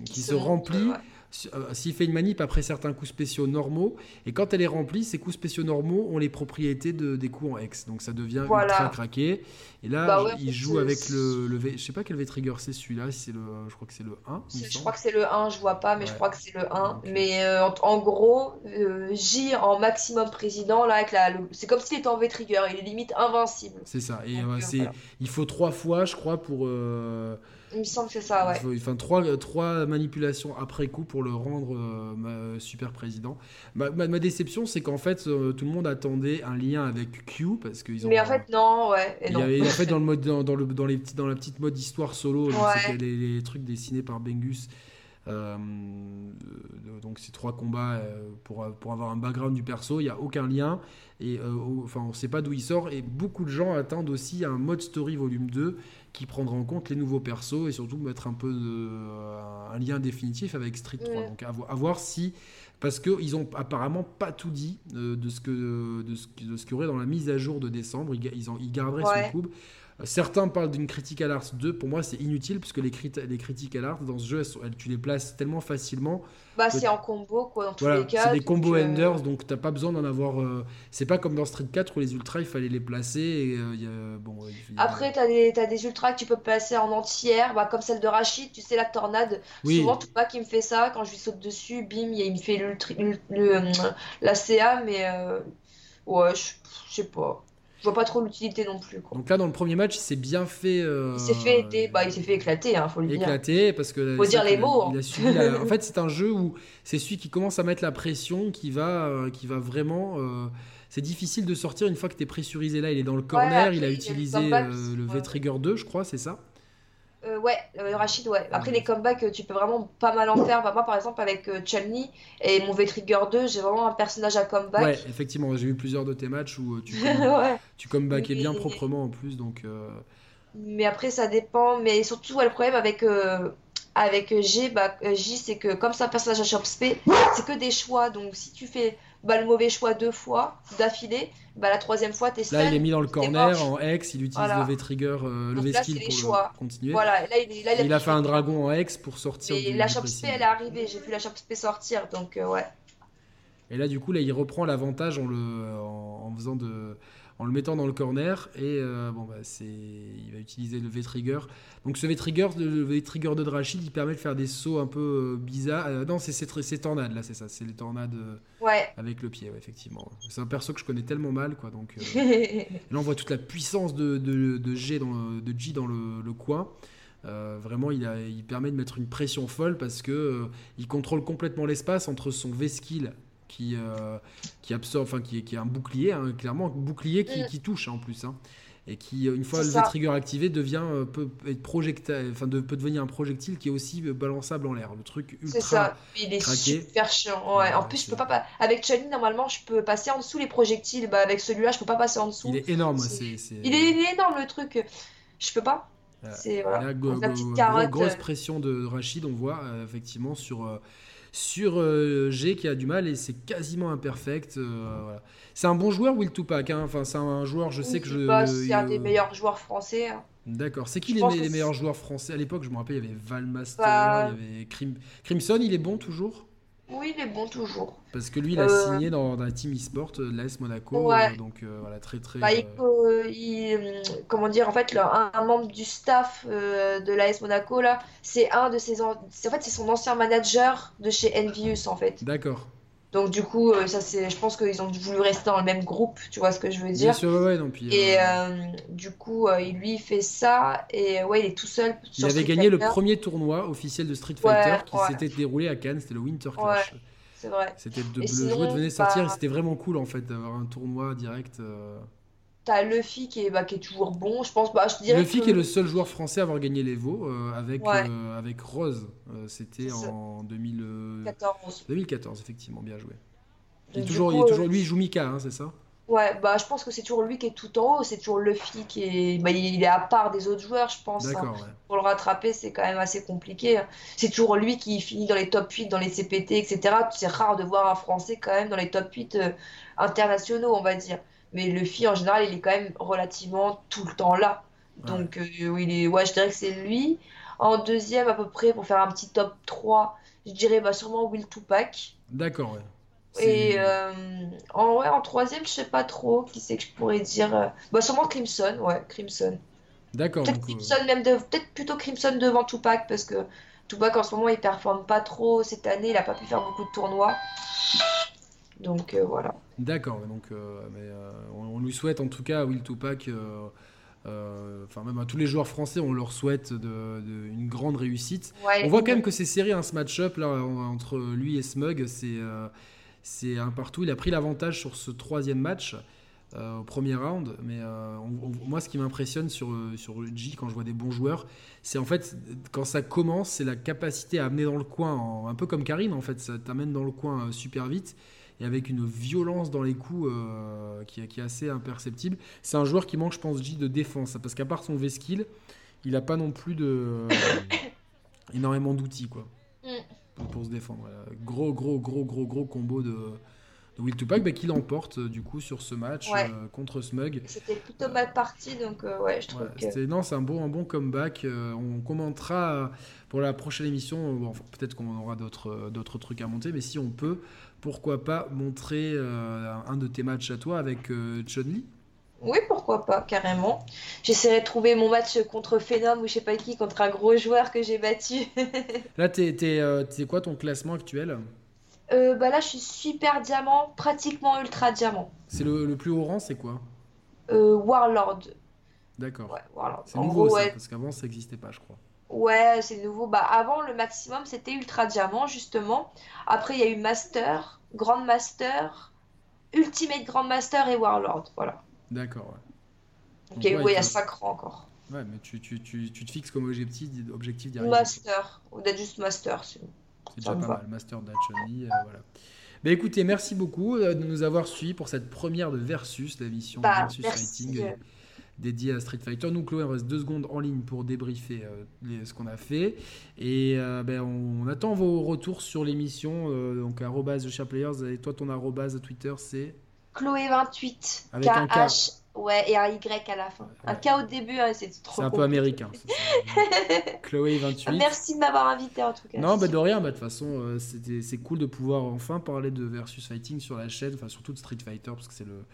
qui se remplit ouais. Euh, S'il fait une manip après certains coups spéciaux normaux, et quand elle est remplie, ces coups spéciaux normaux ont les propriétés de, des coups en X. Donc ça devient Voilà. ultra craqué. Et là, Bah ouais, il joue avec le, le V. Je sais pas quel V-Trigger c'est celui-là, si c'est le, je crois que c'est le 1. il me Je crois que c'est le 1, je vois pas, mais je crois que c'est le 1. Ok. Mais euh, en, en gros, euh, J en maximum président, là, avec la, le- c'est comme s'il était en V-Trigger, il est limite invincible. C'est ça. Et Donc, euh, voilà. il faut trois fois, je crois, pour. Il me semble que c'est ça, ouais. enfin, trois, trois manipulations après coup pour le rendre euh, super président. Ma, ma- ma déception, c'est qu'en fait, euh, tout le monde attendait un lien avec Q parce qu'ils ont. Mais en fait, non, ouais, et Il y avait, en fait, dans, le mode, dans, dans le, dans, les petits, dans la petite mode histoire solo, Ouais. les, les trucs dessinés par Bengus. Euh, euh, donc c'est trois combats euh, pour, pour avoir un background du perso, il n'y a aucun lien, et enfin on ne sait pas d'où il sort, et beaucoup de gens attendent aussi un mode story volume 2 qui prendra en compte les nouveaux persos et surtout mettre un peu de, un lien définitif avec Street 3. Mm. Donc à, vo- à voir si, parce qu'ils ont apparemment pas tout dit de ce que de ce, de ce qu'il y aurait dans la mise à jour de décembre, ils, en- ils garderaient Ouais. sous le coude. Certains parlent d'une Critical Arts 2. Pour moi, c'est inutile parce que les, les Critical Arts dans ce jeu, tu les places tellement facilement. Bah, c'est en combo, quoi, dans tous les cas. C'est des combos euh, enders, donc t'as pas besoin d'en avoir. Euh, c'est pas comme dans Street 4 où les ultras, il fallait les placer. Et, euh, bon, Après, t'as des, as des ultras que tu peux placer en entière, bah, comme celle de Rachid, tu sais, la tornade. Souvent, tout pas qui me fait ça. Quand je lui saute dessus, bim, il me fait le, la CA, mais ouais, je sais pas je vois pas trop l'utilité non plus. Donc là, dans le premier match, il s'est bien fait. Euh, il s'est fait, bah, il s'est fait éclater, hein, faut le dire. Éclater, parce que. Faut dire les mots. Hein. en fait, c'est un jeu où c'est celui qui commence à mettre la pression, qui va, euh, qui va vraiment. Euh, c'est difficile de sortir une fois que tu es pressurisé. Là, il est dans le corner, il a utilisé le V-Trigger 2, je crois, c'est ça? Euh, ouais, euh, Rachid, ouais. Après, les comebacks, euh, tu peux vraiment pas mal en faire. moi, par exemple, avec euh, et mon V-Trigger 2, j'ai vraiment un personnage à comeback. Ouais, effectivement, j'ai vu plusieurs de tes matchs où tu, tu comebackais bien proprement en plus. donc... Mais après, ça dépend. Mais surtout, le problème avec, avec G, bah, J, c'est que comme c'est un personnage à Shop c'est que des choix. Donc, si tu fais bah, le mauvais choix deux fois d'affilée, bah, la troisième fois, t'es Là, il est mis dans le corner en X, il utilise le V-trigger, euh, le V-skill pour continuer. Voilà, là, il, a, fait un dragon en X pour sortir. Et la Shop elle est arrivée, j'ai vu la Shop sortir, donc euh, ouais. Et là, du coup, là, il reprend l'avantage en, le, en faisant de en le mettant dans le corner et euh, bon bah c'est il va utiliser le V-trigger. Donc ce V-trigger le V-trigger de Drachid, il permet de faire des sauts un peu euh, bizarres. Euh, non, c'est ces tornades là, c'est ça, c'est les tornades avec le pied, effectivement. C'est un perso que je connais tellement mal quoi donc là on voit toute la puissance de, de, G dans le, de G dans le, coin. vraiment, il, a, il, permet de mettre une pression folle parce que il contrôle complètement l'espace entre son V-skill qui, euh, qui absorbe, enfin qui, qui est un bouclier, hein, clairement un bouclier qui, mm. qui touche hein, en plus. Hein, et qui, une fois le V-trigger activé, devient, euh, peut, être projectile, enfin de, peut devenir un projectile qui est aussi euh, balançable en l'air. Le truc ultra. C'est ça, il est super chiant. Ouais. en plus, je peux pas. Avec chun normalement, je peux passer en dessous les projectiles. Bah, avec celui-là, je peux pas passer en dessous. Il est énorme. C'est... Il, est, énorme le truc. Je peux pas. C'est voilà. La, grosse pression de Rachid, on voit effectivement sur sur euh, G qui a du mal et c'est quasiment imperfect. Euh, c'est un bon joueur, Will Tupac. Hein. Enfin, c'est un joueur, je sais que je. C'est un des meilleurs joueurs français. Hein. D'accord. C'est qui les, meilleurs joueurs français? À l'époque, je me rappelle, il y avait Valmaster, bah, il y avait Crimson, il est bon toujours? Oui, il est bon toujours. Parce que lui, il a euh, signé dans, dans la team e-sport de l'AS Monaco. donc voilà, très très. Bah, il, comment dire, en fait, un, membre du staff de l'AS Monaco, là, c'est un de ses. En, fait, c'est son ancien manager de chez Envious, en fait. D'accord. Donc du coup, euh, ça c'est, je pense qu'ils ont voulu rester dans le même groupe, tu vois ce que je veux dire. Bien sûr, ouais, non, et euh, euh, du coup, il lui fait ça et ouais, il est tout seul. il avait gagné le premier tournoi officiel de Street Fighter qui s'était déroulé à Cannes, c'était le Winter Clash. c'est vrai. C'était de, le jeu venait sortir, et bah c'était vraiment cool en fait d'avoir un tournoi direct. T'as Luffy qui est, bah, qui est toujours bon, je pense. Bah, je dirais Luffy qui est le seul joueur français à avoir gagné l'Evo euh, avec, euh, avec Rose. Euh, c'était en 2014. 2014, effectivement, bien joué. Il est toujours, il est toujours, lui, il joue Mika, hein, c'est ça? Ouais, bah je pense que c'est toujours lui qui est tout en haut, c'est toujours Luffy qui est. Bah, il est à part des autres joueurs, je pense. Hein. Pour le rattraper, c'est quand même assez compliqué. Hein. C'est toujours lui qui finit dans les top 8, dans les CPT, etc. C'est rare de voir un Français quand même dans les top 8 internationaux, on va dire. Mais le Luffy, en général, il est quand même relativement tout le temps là. Donc, ouais. Euh, il est... ouais, je dirais que c'est lui. En deuxième, à peu près, pour faire un petit top 3, je dirais bah, sûrement Will Tupac. D'accord, ouais. Et euh, en, ouais, en troisième, je sais pas trop qui c'est que je pourrais dire. Euh, bah, sûrement Crimson, ouais, Crimson. D'accord. Peut-être Crimson, même de... peut-être plutôt Crimson devant Tupac, parce que Tupac en ce moment il performe pas trop cette année, il a pas pu faire beaucoup de tournois. Donc voilà. D'accord, donc euh, mais, euh, on, lui souhaite en tout cas à Will Tupac, euh, enfin même à tous les joueurs français, on leur souhaite de, une grande réussite. on voit quand même que c'est serré hein, ce match-up là entre lui et Smug, c'est c'est un partout. Il a pris l'avantage sur ce troisième match. au premier round. Mais moi, ce qui m'impressionne sur, sur G, quand je vois des bons joueurs, c'est en fait, quand ça commence, c'est la capacité à amener dans le coin, un peu comme Karine, en fait, ça t'amène dans le coin super vite et avec une violence dans les coups euh, qui, est assez imperceptible. C'est un joueur qui manque, je pense, J de défense, parce qu'à part son V-skill, il n'a pas non plus de euh, énormément d'outils quoi mm. pour se défendre. Gros, gros, gros, gros, gros combo de, Will Tupac bah, qui l'emporte du coup sur ce match contre Smug. C'était plutôt mal parti donc ouais je trouve que... Non c'est un bon, un bon comeback. on commentera pour la prochaine émission. Peut-être qu'on aura d'autres trucs à monter mais si on peut pourquoi pas montrer un de tes matchs à toi avec Chun-Li oui, pourquoi pas, carrément. J'essaierai de trouver mon match contre Phenom ou je sais pas qui, contre un gros joueur que j'ai battu. là, t'es euh, quoi ton classement actuel? Euh, bah Là, je suis super diamant, pratiquement ultra diamant. C'est le, plus haut rang, c'est quoi? Euh, Warlord. D'accord. C'est nouveau ça, parce qu'avant, ça n'existait pas, je crois. Ouais, c'est nouveau. Bah, avant, le maximum, c'était ultra diamant, justement. Après, il y a eu Master, Grand Master, Ultimate Grand Master et Warlord. Voilà. D'accord, ouais. Ok, il y a 5 rangs encore. Ouais, mais tu, tu, tu, tu te fixes comme objectif, objectif d'y Master, ou d'être juste Master. C'est déjà pas mal, Master d'Achoni, euh, voilà. Bah écoutez, merci beaucoup euh, de nous avoir suivis pour cette première de Versus, la mission bah, Versus Fighting euh, dédiée à Street Fighter. Nous, Chloé, on reste deux secondes en ligne pour débriefer ce qu'on a fait. Et ben, on, attend vos retours sur l'émission. donc, arrobase The Players. Et toi, ton arrobase Twitter, c'est? Chloé28. Avec un K. Ouais, et un Y à la fin. Un K au début, hein, c'est trop. C'est un peu américain. Chloé28. Merci de m'avoir invité en tout cas. Non, bah de rien. Bah, de toute façon, euh, c'est cool de pouvoir enfin parler de Versus Fighting sur la chaîne, enfin surtout de Street Fighter, parce que c'est le,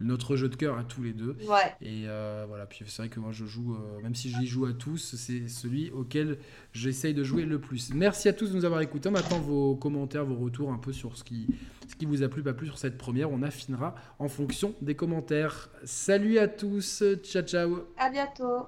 notre jeu de cœur à tous les deux. Ouais. Et euh, voilà, puis c'est vrai que moi je joue, euh, même si je joue à tous, c'est celui auquel j'essaye de jouer le plus. Merci à tous de nous avoir écoutés. On attend vos commentaires, vos retours un peu sur ce qui, ce qui vous a plu, pas plus sur cette première. On affinera en fonction des commentaires. Salut à tous, ciao ciao. À bientôt.